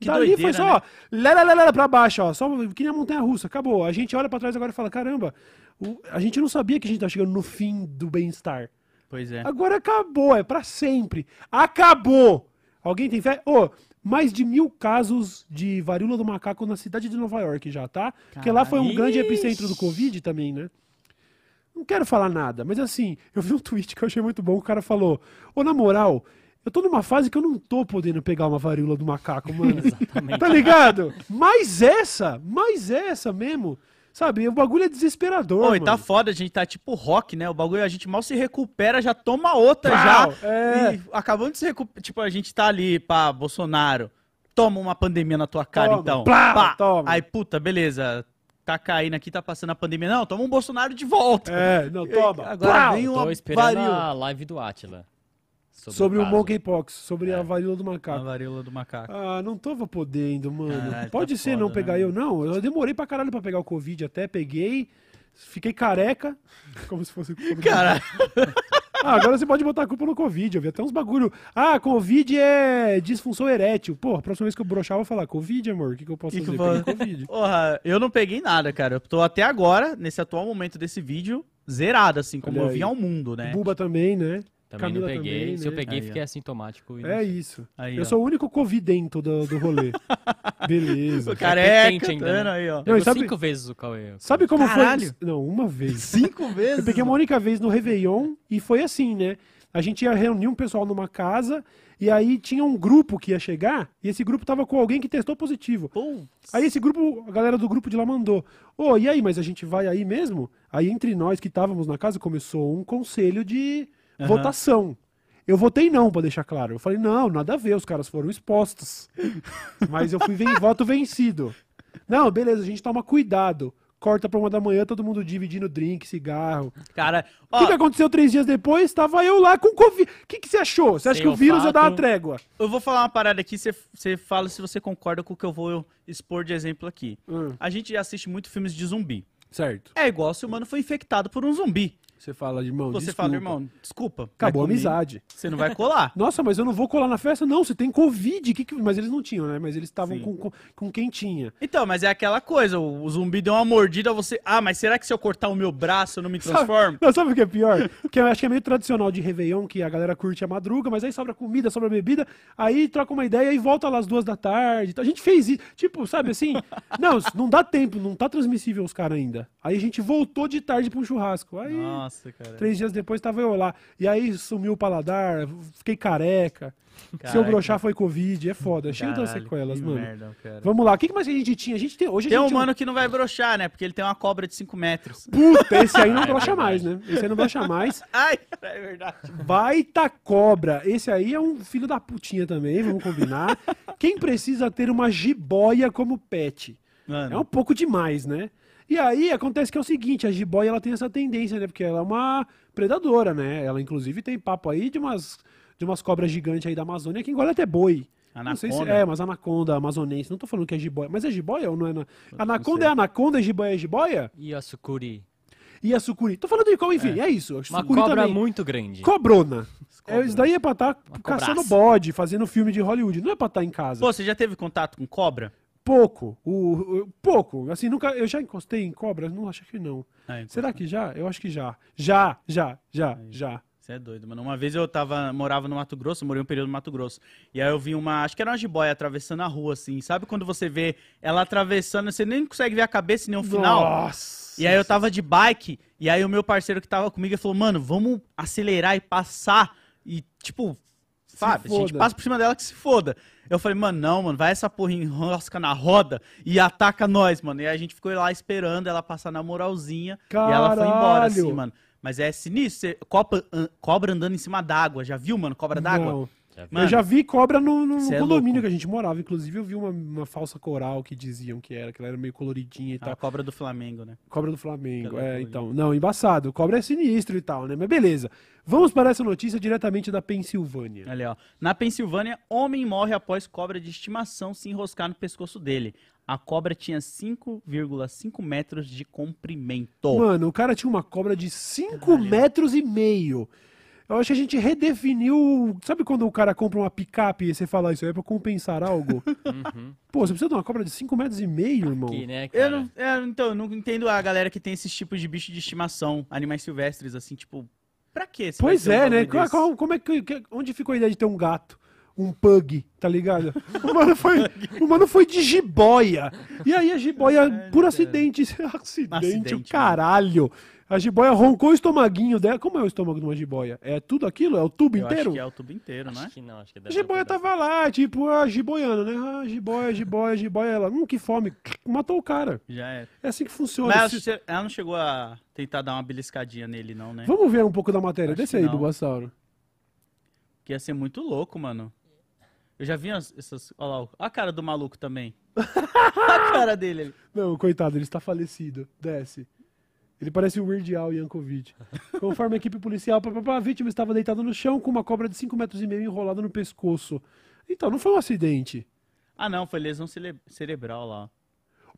Que Dali foi doideira, só, ó, lá, lá, lá, lá pra baixo, ó, só que nem a montanha russa, acabou. A gente olha pra trás agora e fala, caramba, a gente não sabia que a gente tá chegando no fim do bem-estar. Pois é. Agora acabou, é pra sempre. Acabou! Alguém tem fé? Ô, mais de mil casos de varíola do macaco na cidade de Nova York já, tá? Porque lá foi um grande epicentro do Covid também, né? Não quero falar nada, mas assim, eu vi um [laughs] tweet que eu achei muito bom. O cara falou: Ô, na moral, eu tô numa fase que eu não tô podendo pegar uma varíola do macaco, mano. [laughs] Exatamente. tá ligado? Mais essa, mais essa mesmo. Sabe? O bagulho é desesperador. Pô, e tá foda, a gente tá tipo rock, né? O bagulho, a gente mal se recupera, já toma outra Pau, já. é. E acabando de se recuperar. Tipo, a gente tá ali, pá, Bolsonaro. Toma uma pandemia na tua cara, Toma, então. plá, Pá. toma. Aí, puta, beleza. Tá caindo aqui, tá passando a pandemia. Não, toma um Bolsonaro de volta. É, não, toma. Agora Plau! vem uma Tô esperando a live do Atila. Sobre o caso. monkeypox, sobre a varíola do A macaco. varíola do macaco. Ah, não tava podendo, mano. Caralho, Pode tá ser não foda, pegar né, eu, não. Eu demorei pra caralho pra pegar o Covid, até peguei, fiquei careca, [laughs] como se fosse... Caralho. [laughs] Ah, agora você pode botar a culpa no Covid, eu vi até uns bagulho. Ah, Covid é disfunção erétil. Pô, a próxima vez que eu broxar, eu vou falar, Covid, amor, o que, que eu posso Que que fazer? eu Peguei posso- Covid. [laughs] Porra, eu não peguei nada, cara. Eu tô até agora, nesse atual momento desse vídeo, zerado, assim, como Olha eu aí. ao mundo, né? Buba também, né? Também Camila não peguei. também, Se eu né? peguei, Aí, ó. fiquei assintomático. É isso. Aí, eu ó. sou o único covidento do, do rolê. [laughs] Beleza. O careca, quente ainda, né? tando aí, ó. Não, sabe- cinco vezes o Cauê. Sabe como Caralho. foi? Não, uma vez. [laughs] Cinco vezes? Eu peguei uma única vez no Réveillon e foi assim, né? A gente ia reunir um pessoal numa casa e aí tinha um grupo que ia chegar e esse grupo tava com alguém que testou positivo. Pô, Aí esse grupo, a galera do grupo de lá mandou: Ô, e aí, mas a gente vai aí mesmo? Aí entre nós que estávamos na casa começou um conselho de Aham. votação. Eu votei não, pra deixar claro. Eu falei: não, nada a ver, os caras foram expostos. mas eu fui ven [laughs] voto vencido. Não, beleza, a gente toma cuidado. Corta pra uma da manhã, todo mundo dividindo drink, cigarro. cara, O que, que aconteceu três dias depois? Tava eu lá com Covid. O que, que você achou? Você acha Sem que o vírus ia dar uma trégua? eu vou falar uma parada aqui, você- você fala se você concorda com o que eu vou expor de exemplo aqui. Hum, A gente assiste muito filmes de zumbi. certo. É igual se o mano foi infectado por um zumbi. Você fala, irmão. Você desculpa. fala, irmão, desculpa. Acabou a comigo amizade. Você não vai colar. [laughs] Nossa, mas eu não vou colar na festa? Não, você tem Covid. Que que... Mas eles não tinham, né? Mas eles estavam Sim. com, com, com quem tinha. Então, mas é aquela coisa, o, zumbi deu uma mordida, você. Ah, mas será que se eu cortar o meu braço eu não me transformo? Não, sabe o que é pior? Que eu acho que é meio tradicional de Réveillon, que a galera curte a madruga, mas aí sobra comida, sobra bebida, aí troca uma ideia e volta lá às duas da tarde. Então, a gente fez isso. Tipo, sabe assim? Não, não dá tempo, não tá transmissível os caras ainda. Aí a gente voltou de tarde pra um churrasco. Aí. Nossa, cara. Três dias depois tava eu lá. E aí sumiu o paladar, fiquei careca. Se eu Caraca. broxar foi Covid, é foda. Cheio das sequelas, que mano. merda. Vamos lá, o que mais a gente tinha? A gente tem. Hoje Tem um gente. mano que não vai broxar, né? Porque ele tem uma cobra de 5 metros. Puta, esse aí não [laughs] É brocha verdade. mais, né? Esse aí não brocha mais. [laughs] Ai, é verdade. Baita cobra. Esse aí é um filho da putinha também, vamos combinar. Quem precisa ter uma jiboia como pet? Mano, É um pouco demais, né? E aí acontece que é o seguinte, a jiboia ela tem essa tendência, né? Porque ela é uma predadora, né? Ela inclusive tem papo aí de umas de umas cobras gigantes aí da Amazônia que engole até boi. Não sei se Anaconda? é, mas anaconda amazonense. Não tô falando que é jiboia. Mas é jiboia ou não é? Na... Anaconda é anaconda e jiboia é jiboia? E a sucuri? E a sucuri? Tô falando de qual, enfim, é, isso. A Uma sucuri cobra também. muito grande. Cobrona. É, isso daí é pra estar Uma caçando bode, fazendo filme de Hollywood. Não é pra estar em casa. Pô, você já teve contato com cobra? Pouco. O, o- pouco. Assim, nunca. Eu já encostei em cobra? Não, acho que não. Ah, Será que já? Eu acho que já. Já, já, já, já. Você é doido, mano. Uma vez eu tava, morava no Mato Grosso, morei um período no Mato Grosso. E aí eu vi uma, acho que era uma jiboia atravessando a rua, assim. Sabe quando você vê ela atravessando, você nem consegue ver a cabeça nem o final? Nossa. E aí eu tava de bike, e aí o meu parceiro que tava comigo falou, mano, vamos acelerar e passar. E, tipo, sabe, a gente passa por cima dela que se foda. Eu falei, mano, não, mano, vai essa porra enrosca na roda e ataca nós, mano. E a gente ficou lá esperando ela passar na moralzinha e ela foi embora, assim, Caralho. mano. Mas é sinistro, cobra, cobra andando em cima d'água, já viu, mano, cobra d'água? Não. Já vi. Mano, eu já vi cobra no, no é condomínio louco. que a gente morava. Inclusive, eu vi uma, uma falsa coral que diziam que era, que ela era meio coloridinha e A tal. cobra do Flamengo, né? Cobra do Flamengo. Aquela É, então. Não, embaçado. Cobra é sinistro e tal, né? Mas beleza. Vamos para essa notícia diretamente da Pensilvânia. Ali, ó. Na Pensilvânia, homem morre após cobra de estimação se enroscar no pescoço dele. A cobra tinha 5,5 metros de comprimento. Mano, o cara tinha uma cobra de 5 metros e meio. Eu acho que a gente redefiniu. Sabe quando o cara compra uma picape e você fala isso aí é pra compensar algo? [laughs] Uhum. Pô, você precisa de uma cobra de 5 metros e meio, irmão? Aqui, né? Eu não, é, então, eu não entendo a galera que tem esses tipos de bicho de estimação, animais silvestres, assim, tipo, pra quê? Pois um é, né? qual- como é que, que- onde ficou a ideia de ter um gato? Um pug, tá ligado? O mano foi, o mano foi de jiboia. E aí a jiboia, por acidente, acidente, [laughs] Acidente, o caralho. A jiboia roncou o estomaguinho dela. Como é o estômago de uma jiboia? É tudo aquilo? É o tubo Eu inteiro? acho que é o tubo inteiro, né? Acho que não, acho que A deve jiboia tava lá, tipo, ah, jiboiando, né? Ah, jiboia, jiboia, jiboia. Ela, hum, que fome. [laughs] Matou o cara. Já é. É assim que funciona. Mas ela, ela não chegou a tentar dar uma beliscadinha nele, não, né? Vamos ver um pouco da matéria. Acho Desce aí. Bulbasauro. Que ia ser muito louco, mano. Eu já vi as- essas. Olha lá, a cara do maluco também. [laughs] a cara dele. ali. Não, coitado, ele está falecido. Desce. Ele parece o Weird Al Yankovic. [laughs] Conforme a equipe policial, a vítima estava deitada no chão com uma cobra de 5 metros e meio enrolada no pescoço. Então, não foi um acidente. Ah, não, foi lesão cere- cerebral lá.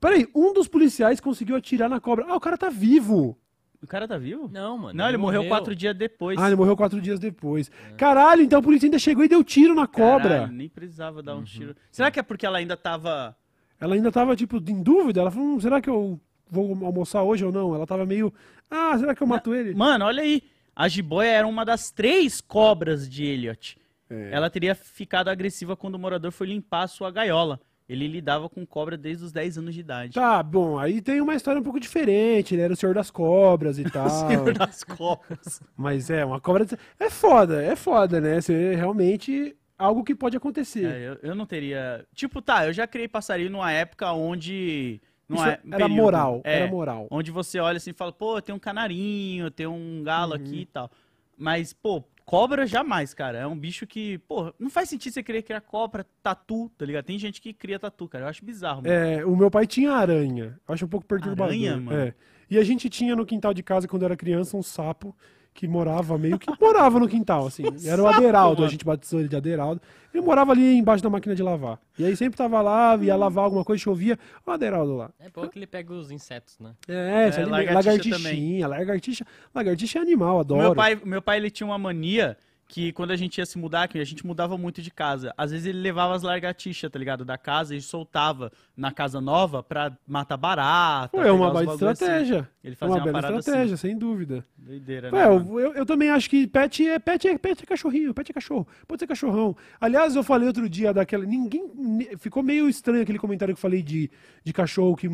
Peraí, um dos policiais conseguiu atirar na cobra. Ah, o cara tá vivo. O cara tá vivo? Não, mano. Não, ele morreu quatro dias depois. Ah, ele morreu quatro dias depois. Caralho, então a polícia ainda chegou e deu tiro na cobra. Caralho, nem precisava dar um tiro. Será que é porque ela ainda tava. Ela ainda tava, tipo, em dúvida. Ela falou, hum, será que eu vou almoçar hoje ou não? Ela tava meio, ah, será que eu mato ele? Mano, olha aí. A jiboia era uma das três cobras de Elliot. É. Ela teria ficado agressiva quando o morador foi limpar a sua gaiola. Ele lidava com cobra desde os 10 anos de idade. Tá, bom, aí tem uma história um pouco diferente, ele era o senhor das cobras e [laughs] tal. Senhor das cobras. Mas é, uma cobra. É foda, é foda, né? Você realmente. Algo que pode acontecer. É, eu, eu não teria. Tipo, tá, eu já criei passarinho numa época onde. Não Isso é, era período, moral, é, era moral. Onde você olha assim e fala, pô, tem um canarinho, tem um galo aqui Uhum. e tal. Mas, pô, cobra jamais, cara. É um bicho que, pô, não faz sentido você querer criar cobra, tatu, tá ligado? Tem gente que cria tatu, cara. Eu acho bizarro. mano. É, o meu pai tinha aranha. Eu acho um pouco perturbador. Aranha, mano? É. E a gente tinha no quintal de casa, quando eu era criança, um sapo que morava meio que morava no quintal, assim. [laughs] era o Aderaldo, a gente batizou ele de Aderaldo. Ele morava ali embaixo da máquina de lavar. E aí sempre tava lá, Hum. ia lavar alguma coisa, chovia, o Aderaldo lá. É bom que ele pega os insetos, né? É, É, alime- lagartixa lagartixinha, lagartixa. Lagartixa é animal, adoro. meu pai, meu pai ele tinha uma mania que quando a gente ia se mudar, que a gente mudava muito de casa, às vezes ele levava as lagartixas, tá ligado, da casa e soltava na casa nova pra matar barata. Pô, é uma baita assim. estratégia. Ele É fazia uma uma, bela parada estratégia, assim. sem dúvida. Doideira, né? Ué, mano? eu, eu, eu também acho que pet é, pet é pet é cachorrinho, pet é cachorro, pode ser cachorrão. Aliás, eu falei outro dia daquela. Ninguém. ni- Ficou meio estranho aquele comentário que eu falei de, de cachorro que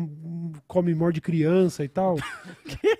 come morde criança e tal. [laughs]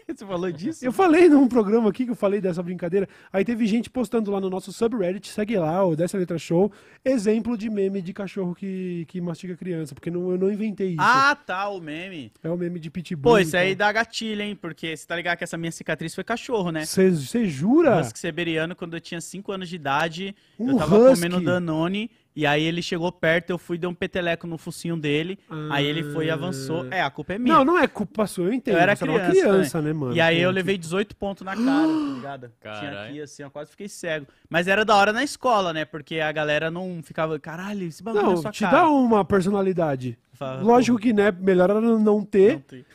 Você falou disso? Eu falei num programa aqui que eu falei dessa brincadeira. Aí teve gente postando lá no nosso subreddit, segue lá, o Dessa Letra Show, exemplo de meme de cachorro que, que mastiga criança. Porque não, eu não inventei isso. Ah, tá, o meme. É o meme de pitbull. Pô, isso aí dá gatilho, hein? Porque você tá ligado que essa minha cicatriz foi cachorro, né? Você jura? Husky siberiano, quando eu tinha 5 anos de idade, Um eu tava husky? comendo Danone, e aí ele chegou perto, eu fui dar um peteleco no focinho dele, aí ele foi e avançou. É, a culpa é minha. Não, não é culpa sua, eu entendo. Eu era você era uma criança, criança, né, mano? E aí eu levei 18 pontos na cara, tá ligado? Tinha Caralho. aqui assim, eu quase fiquei cego. Mas era da hora na escola, né? Porque a galera não ficava, caralho, esse bagulho Não, sua te cara. dá uma personalidade. Fala, Lógico que, né, melhor era não ter. Não tem.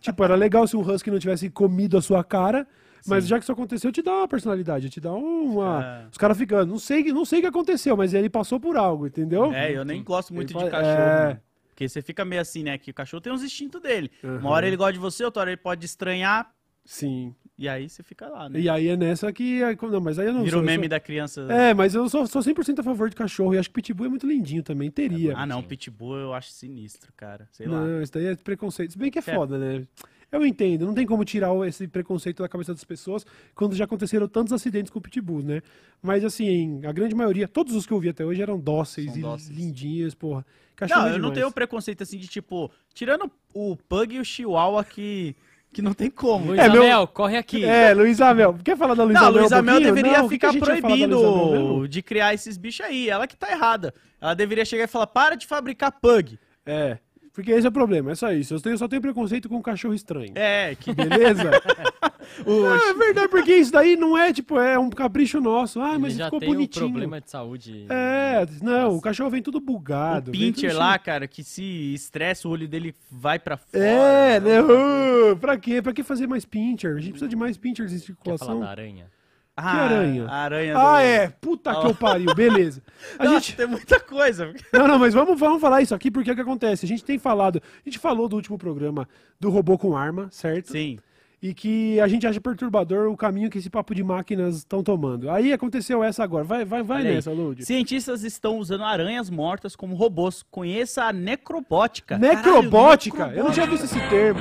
Tipo, era legal se um husky não tivesse comido a sua cara. Mas já que isso aconteceu, te dá uma personalidade, te dá uma. É. Os caras ficam, não sei, não sei o que aconteceu, mas ele passou por algo, entendeu? É, eu nem gosto muito Ele de fa- cachorro. é. mano. Porque você fica meio assim, né? Que o cachorro tem uns instintos dele. Uhum. Uma hora ele gosta de você, outra hora ele pode estranhar. Sim. E aí você fica lá, né? E aí é nessa que. Não, mas aí eu não Vira o sou- eu meme sou- da criança. É, mas eu sou, sou 100% a favor de cachorro e acho que Pitbull é muito lindinho também. Teria. Ah, não, Sim. Pitbull eu acho sinistro, cara. Sei lá. Não, isso daí é preconceito. Se bem que é É. foda, né? Eu entendo, não tem como tirar o- esse preconceito da cabeça das pessoas quando já aconteceram tantos acidentes com pitbulls, né? Mas assim, a grande maioria, todos os que eu vi até hoje eram dóceis São e dóceis. lindinhos, porra. Cachorro Não, é eu não tenho preconceito assim de tipo, tirando o Pug e o Chihuahua que, que não tem como. Luiz É, meu- Amel, corre aqui. É, Luiz Amel. Quer falar da Luiz Não, Amel? Luiz um Amel pouquinho? deveria Não, o ficar mesmo? de criar esses bichos aí. Ela que tá errada. Ela deveria chegar e falar: para de fabricar Pug. É, porque esse é o problema, é só isso. Eu tenho- só tenho preconceito com cachorro estranho. É, que [laughs] Beleza? [laughs] o, Não, é verdade, porque isso daí não é, tipo, é um capricho nosso. Ah, Ele mas já ficou tem um bonitinho. problema de saúde. É, não, Nossa. o cachorro vem tudo bugado. o Pincher cheio- lá, cara, que se estressa, o olho dele vai pra fora. É, né? Ô, pra quê? Pra que fazer mais pincher? A gente precisa de mais pinchers em Quer falar circulação. da aranha? Ah, Que aranha? A aranha Ah, do- é. Puta que eu pariu. [laughs] Beleza. A Nossa, gente... tem muita coisa. Não, não, mas vamos, vamos falar isso aqui porque é o que acontece. A gente tem falado, a gente falou do último programa do robô com arma, certo? Sim. E que a gente acha perturbador o caminho que esse papo de máquinas estão tomando. Aí aconteceu essa agora. Vai, vai, vai Olha nessa, Lud. Cientistas estão usando aranhas mortas como robôs. Conheça a necrobótica. Necrobótica? Caralho, Eu não tinha visto esse termo.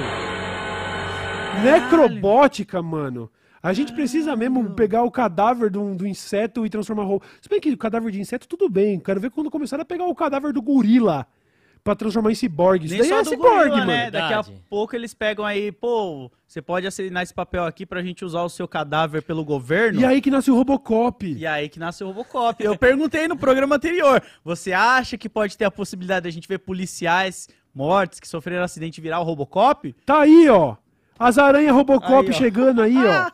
Necrobótica, mano. A gente precisa mesmo pegar o cadáver do, do inseto e transformar robô. Se bem que o cadáver de inseto, tudo bem. Quero ver quando começaram a pegar o cadáver do gorila pra transformar em ciborgue. Isso Nem daí só é do ciborgue, gorila, mano. né? Daqui a pouco eles pegam aí, pô, você pode assinar esse papel aqui pra gente usar o seu cadáver pelo governo. E aí que nasce o Robocop. E aí que nasce o Robocop. Eu [laughs] perguntei no programa anterior, você acha que pode ter a possibilidade da gente ver policiais mortos que sofreram acidente virar o Robocop? Tá aí, ó. As aranhas Robocop Aí, chegando aí, ó. Ah,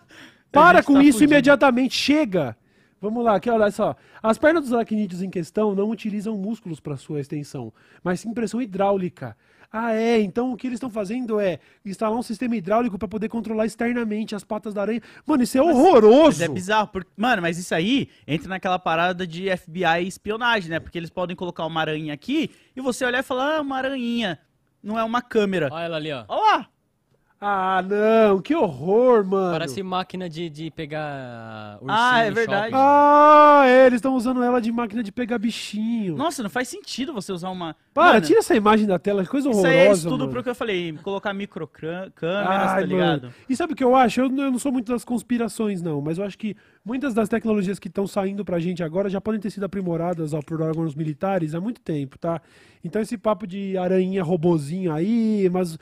Para com tá isso fudido. imediatamente. Chega. Vamos lá, aqui, olha só. As pernas dos aracnídeos em questão não utilizam músculos para sua extensão, mas sim pressão hidráulica. Ah, é. Então o que eles estão fazendo é instalar um sistema hidráulico para poder controlar externamente as patas da aranha. Mano, isso é horroroso. Mas é bizarro. porque- Mano, mas isso aí entra naquela parada de FBI e espionagem, né? Porque eles podem colocar uma aranha aqui e você olhar e falar, ah, uma aranha. Não é uma câmera. Olha ela ali, ó. Olha lá! Ah, não, que horror, mano. Parece máquina de, de pegar ursinho Ah, é verdade. shopping. Ah, é, eles estão usando ela de máquina de pegar bichinho. Nossa, não faz sentido você usar uma. Para, Mano, tira essa imagem da tela, que coisa Isso horrorosa. aí é estudo mano. pro que eu falei, colocar microcâmeras, tá Ai, ligado? mano. E sabe o que eu acho? Eu, eu não sou muito das conspirações, não, mas eu acho que muitas das tecnologias que estão saindo pra gente agora já podem ter sido aprimoradas ó, por órgãos militares há muito tempo, tá? Então esse papo de aranha robozinho aí, mas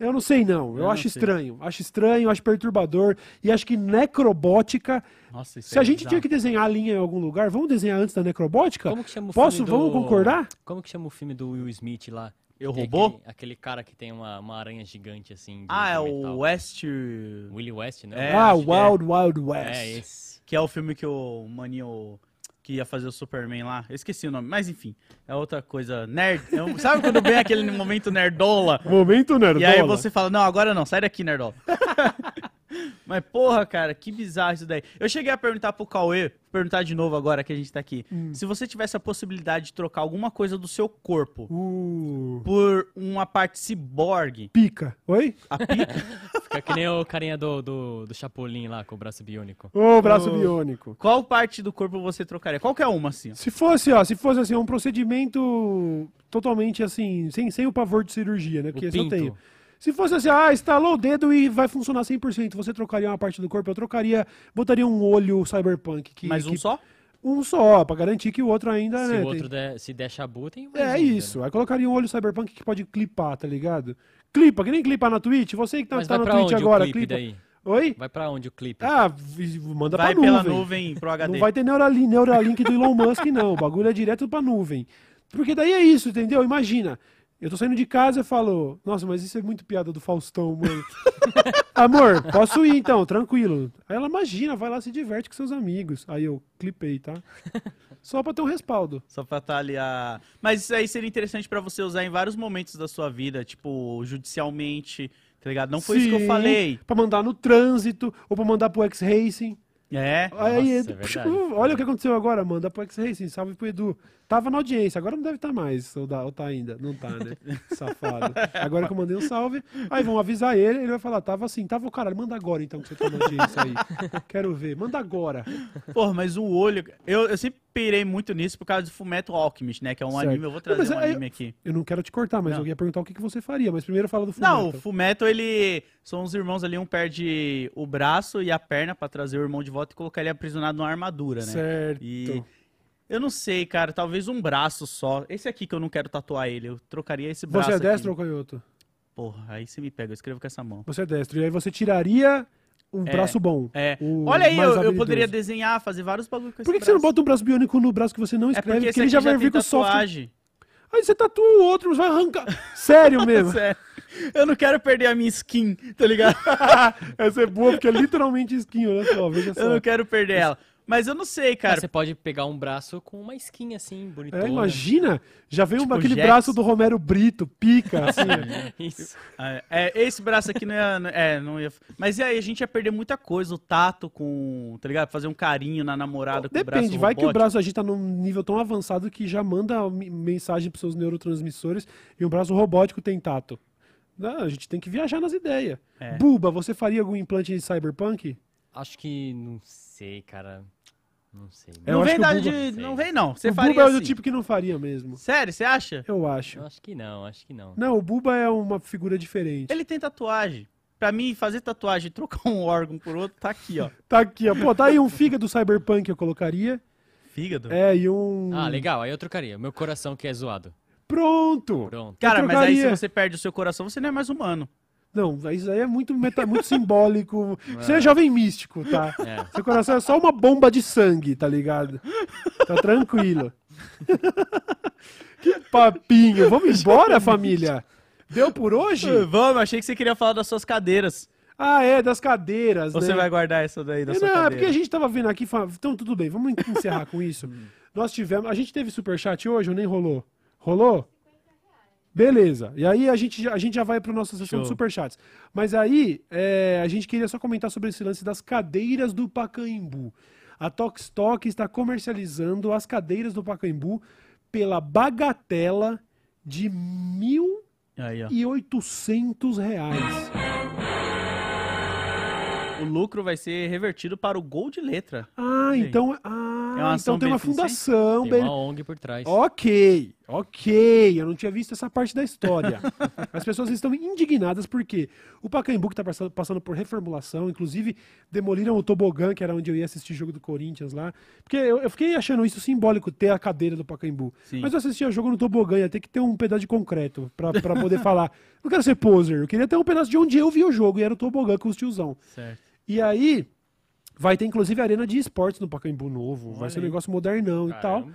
eu não sei não. Eu, Eu não acho sei. estranho. Acho estranho, acho perturbador. E acho que necrobótica. Nossa, isso Se a é gente bizarro. tinha que desenhar a linha em algum lugar, vamos desenhar antes da necrobótica? Como que chama o Posso? filme Vamos do- concordar? Como que chama o filme do Will Smith lá? Eu Tem robô? Aquele, aquele cara que tem uma, uma aranha gigante assim. de- Ah, é metal. o West. Willie West, né? É, ah, que Wild Wild West. É, esse. Que é o filme que o maninho que ia fazer o Superman lá. Eu esqueci o nome, mas enfim, é outra coisa. Nerd. é sabe quando vem aquele momento nerdola? Momento nerdola. E aí você fala, não, agora não, sai daqui, nerdola. [laughs] Mas porra, cara, que bizarro isso daí. Eu cheguei a perguntar pro Cauê, perguntar de novo agora que a gente tá aqui. Hum. Se você tivesse a possibilidade de trocar alguma coisa do seu corpo Uh, por uma parte ciborgue, pica. Oi? a pica, [laughs] Fica que nem o carinha do, do, do Chapolin lá com o braço biônico. Ô, braço biônico. qual parte do corpo você trocaria? Qualquer uma, assim. ó. Se fosse, ó, se fosse assim, um procedimento totalmente assim, sem, sem o pavor de cirurgia, né? Porque esse eu pinto. tenho. Se fosse assim, ah, estalou o dedo e vai funcionar 100%, você trocaria uma parte do corpo, eu trocaria, botaria um olho cyberpunk. Que, Mais um que- só? Um só, pra garantir que o outro ainda, Se né? o tem- outro der, se der chabu, tem mais É um, isso, né? aí colocaria um olho cyberpunk que pode clipar, tá ligado? Clipa, que nem clipar na Twitch, você que tá, Mas tá vai na pra Twitch onde agora, o clipe clipa. daí? Oi? Vai pra onde o clipe? Ah, manda Vai pra pela nuvem. nuvem pro HD. Não vai ter Neuralink, Neuralink do Elon Musk, não. O bagulho é direto pra nuvem. Porque daí é isso, entendeu? Imagina. Eu tô saindo de casa e falo, nossa, mas isso é muito piada do Faustão, mano. [laughs] Amor, posso ir então, tranquilo. Aí ela imagina, vai lá, se diverte com seus amigos. Aí eu clipei, tá? Só pra ter um respaldo. Só pra estar ali a. Mas isso aí seria interessante pra você usar em vários momentos da sua vida, tipo, judicialmente, tá ligado? Não foi isso que eu Sim, falei. Pra mandar no trânsito, ou pra mandar pro X-Racing. É. Aí, Nossa, é puxa, verdade. olha o que aconteceu agora, manda pro X-Racing, salve pro Edu. Tava na audiência, agora não deve estar mais, ou, dá- ou tá ainda, não tá, né? [laughs] Safado. Agora que eu mandei um salve, aí vão avisar ele, ele vai falar, tava assim, tava o caralho, manda agora então que você tá na audiência aí. Quero ver, manda agora. Porra, mas o olho. Eu, eu sempre pirei muito nisso por causa de Fumeto Alchemist, né? Que é um Certo. anime. Eu vou trazer mas um aí- anime aqui. Eu não quero te cortar, mas Não. eu ia perguntar o que, que você faria, mas primeiro fala do Não, o Fullmetal. Fumeto, ele. São os irmãos ali, um perde o braço e a perna pra trazer o irmão de volta e colocar ele aprisionado numa armadura, né? Certo. E eu não sei, cara, talvez um braço só. Esse aqui que eu não quero tatuar ele, eu trocaria esse braço. Você é aqui. destro ou canhoto? Porra, aí você me pega, eu escrevo com essa mão. Você é destro. E aí você tiraria um É, braço bom. É. Olha aí, eu, eu poderia desenhar, fazer vários bagulho com esse Por que, que você não braço. bota um braço biônico no braço que você não É escreve? porque porque esse ele aqui já já vai vir com software. Aí você tatua o outro, vai arrancar. Sério [laughs] mesmo. Sério. Eu não quero perder a minha skin, tá ligado? [laughs] Essa é boa, porque é literalmente skin, olha só, veja só. Eu não quero perder ela. Mas eu não sei, Mas cara. você pode pegar um braço com uma skin assim, bonitona. É, imagina, já veio Tipo aquele Jax. braço do Romero Brito, pica, assim. [laughs] Isso. É, é, esse braço aqui não ia, é, não ia. Mas e aí, a gente ia perder muita coisa, o tato com, tá ligado? Fazer um carinho na namorada com o braço Depende, vai que o braço a gente tá num nível tão avançado que já manda mensagem pros seus neurotransmissores e um braço robótico tem tato. Não, a gente tem que viajar nas ideias. É. Buba, você faria algum implante de cyberpunk? Acho que não sei, cara. Não sei. Eu Não vem o Buba- de. Sei. Não vem, não. Você o faria Buba é assim. do tipo que não faria mesmo. Sério, você acha? Eu acho. Eu acho que não, acho que não. Não, o Buba é uma figura diferente. Ele tem tatuagem. Pra mim, fazer tatuagem e trocar um órgão por outro, tá aqui, ó. [laughs] Tá aqui, ó. Pô, tá aí um fígado cyberpunk que eu colocaria. Fígado. É, e um. Ah, legal, aí eu trocaria. Meu coração que é zoado. Pronto! Pronto. Cara, mas aí se você perde o seu coração, você não é mais humano. Não, isso aí é muito, meta, muito simbólico. [laughs] Você é jovem místico, tá? É. Seu coração é só uma bomba de sangue, tá ligado? Tá tranquilo. [laughs] que papinho. Vamos embora, família? Deu por hoje? [laughs] Vamos, achei que você queria falar das suas cadeiras. Ah, é, das cadeiras, Ou né? você vai guardar essa daí da É, sua Não, é cadeira? porque a gente tava vendo aqui. Então, tudo bem, vamos encerrar com isso. Nós tivemos. A gente teve superchat hoje ou nem rolou? Rolou? Beleza. E aí a gente, já- a gente já vai para nossa sessão de Show. superchats. Mas aí é, a gente queria só comentar sobre esse lance das cadeiras do Pacaembu. A Tokstok está comercializando as cadeiras do Pacaembu pela bagatela de Aí, ó. 1.800 reais. o lucro vai ser revertido para o gol de letra. Ah, Sim. então, ah, É então tem uma fundação. Tem uma ONG por trás. Ok, ok. Eu não tinha visto essa parte da história. [laughs] As pessoas estão indignadas porque o Pacaembu que está passando, passando por reformulação, inclusive demoliram o tobogã, que era onde eu ia assistir jogo do Corinthians lá. Porque eu, eu fiquei achando isso simbólico, ter a cadeira do Pacaembu. Sim. Mas eu assistia jogo no tobogã, ia ter que ter um pedaço de concreto pra poder falar. [laughs] Não quero ser poser, eu queria ter um pedaço de onde eu vi o jogo, e era o tobogã com os tiozão. Certo. E aí, vai ter inclusive arena de esportes no Pacaembu novo. vai Olha ser um negócio modernão e tal.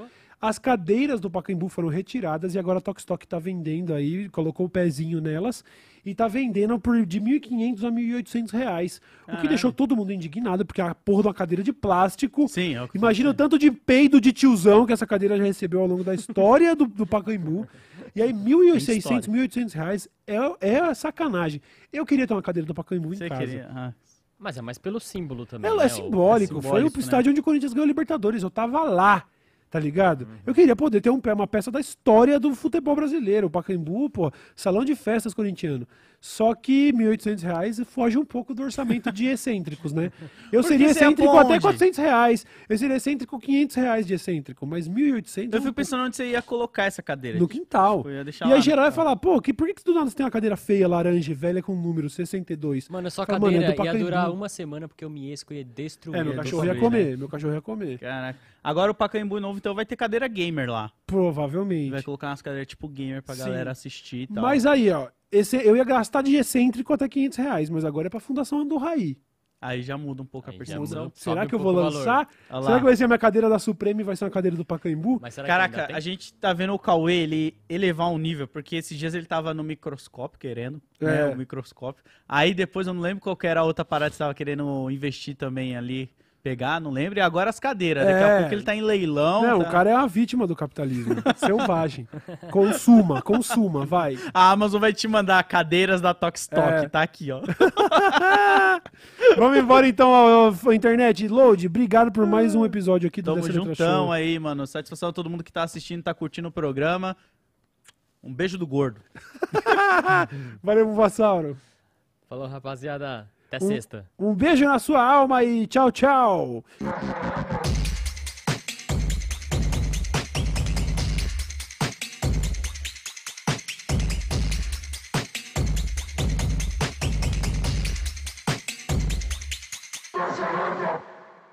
As cadeiras do Pacaembu foram retiradas e agora a Tokstok tá vendendo aí, colocou o pezinho nelas e tá vendendo por de 1.500 a 1.800 reais. O que Caralho. deixou todo mundo indignado, porque a porra de uma cadeira de plástico. Sim, é o Imagina o tanto de peido de tiozão que essa cadeira já recebeu ao longo da história do, do Pacaembu. E aí, [laughs] 1.600, história. 1.800 reais é, é sacanagem. Eu queria ter uma cadeira do Pacaembu em Você casa. queria. ah, Mas é mais pelo símbolo também. Ela né? é O- simbólico. é Foi simbólico, o né? estádio onde o Corinthians ganhou a Libertadores. Eu tava lá, tá ligado? Uhum. Eu queria poder ter um, uma peça da história do futebol brasileiro. O Pacaembu, pô, salão de festas corintiano. Só que 1.800 reais foge um pouco do orçamento de excêntricos, né? Eu Porque seria ia excêntrico pra até onde? 400 reais. Eu seria excêntrico 500 reais de excêntrico. Mas 1.800 Eu fico pensando onde você ia colocar essa cadeira. no quintal. Eu ia deixar E aí geral vai quintal. falar, pô, que, por que, que do nada você tem uma cadeira feia, laranja, e velha com número 62? Mano, só a Fala, mano, é cadeira ia Pacaembu. durar uma semana porque o Miesco ia destruir. É, meu ia cachorro ia destruir, né? comer, meu cachorro ia comer. Caraca. Agora o Pacaembu novo, então, vai ter cadeira gamer lá. Provavelmente. Vai colocar umas cadeiras tipo gamer pra Sim. galera assistir e tal. Mas aí, ó, esse, eu ia gastar de excêntrico até 500 reais, mas agora é pra Fundação Andorraí. Aí já muda um pouco a Aí já percepção. Será que um eu vou lançar? Será que vai ser a minha cadeira da Suprema e vai ser uma cadeira do Pacaembu? Caraca, a gente tá vendo o Cauê ele elevar um nível, porque esses dias ele tava no microscópio querendo, né, É. o microscópio. Aí depois eu não lembro qual que era a outra parada que você tava querendo investir também ali, pegar, não lembro. E agora as cadeiras, daqui É. a pouco ele tá em leilão. Não, tá- o cara é uma vítima do capitalismo. Selvagem. Consuma, consuma, vai. A Amazon vai te mandar cadeiras da Tokstok, É. tá aqui, ó. [laughs] Vamos embora então, ó, internet. Load, obrigado por mais um episódio aqui do Tamo Dessa Letra juntão Show. aí, mano. Satisfação a todo mundo que tá assistindo, tá curtindo o programa. Um beijo do gordo. [laughs] Valeu, Vassauro. Falou, rapaziada. Até Um- sexta. Um beijo na sua alma e tchau, tchau.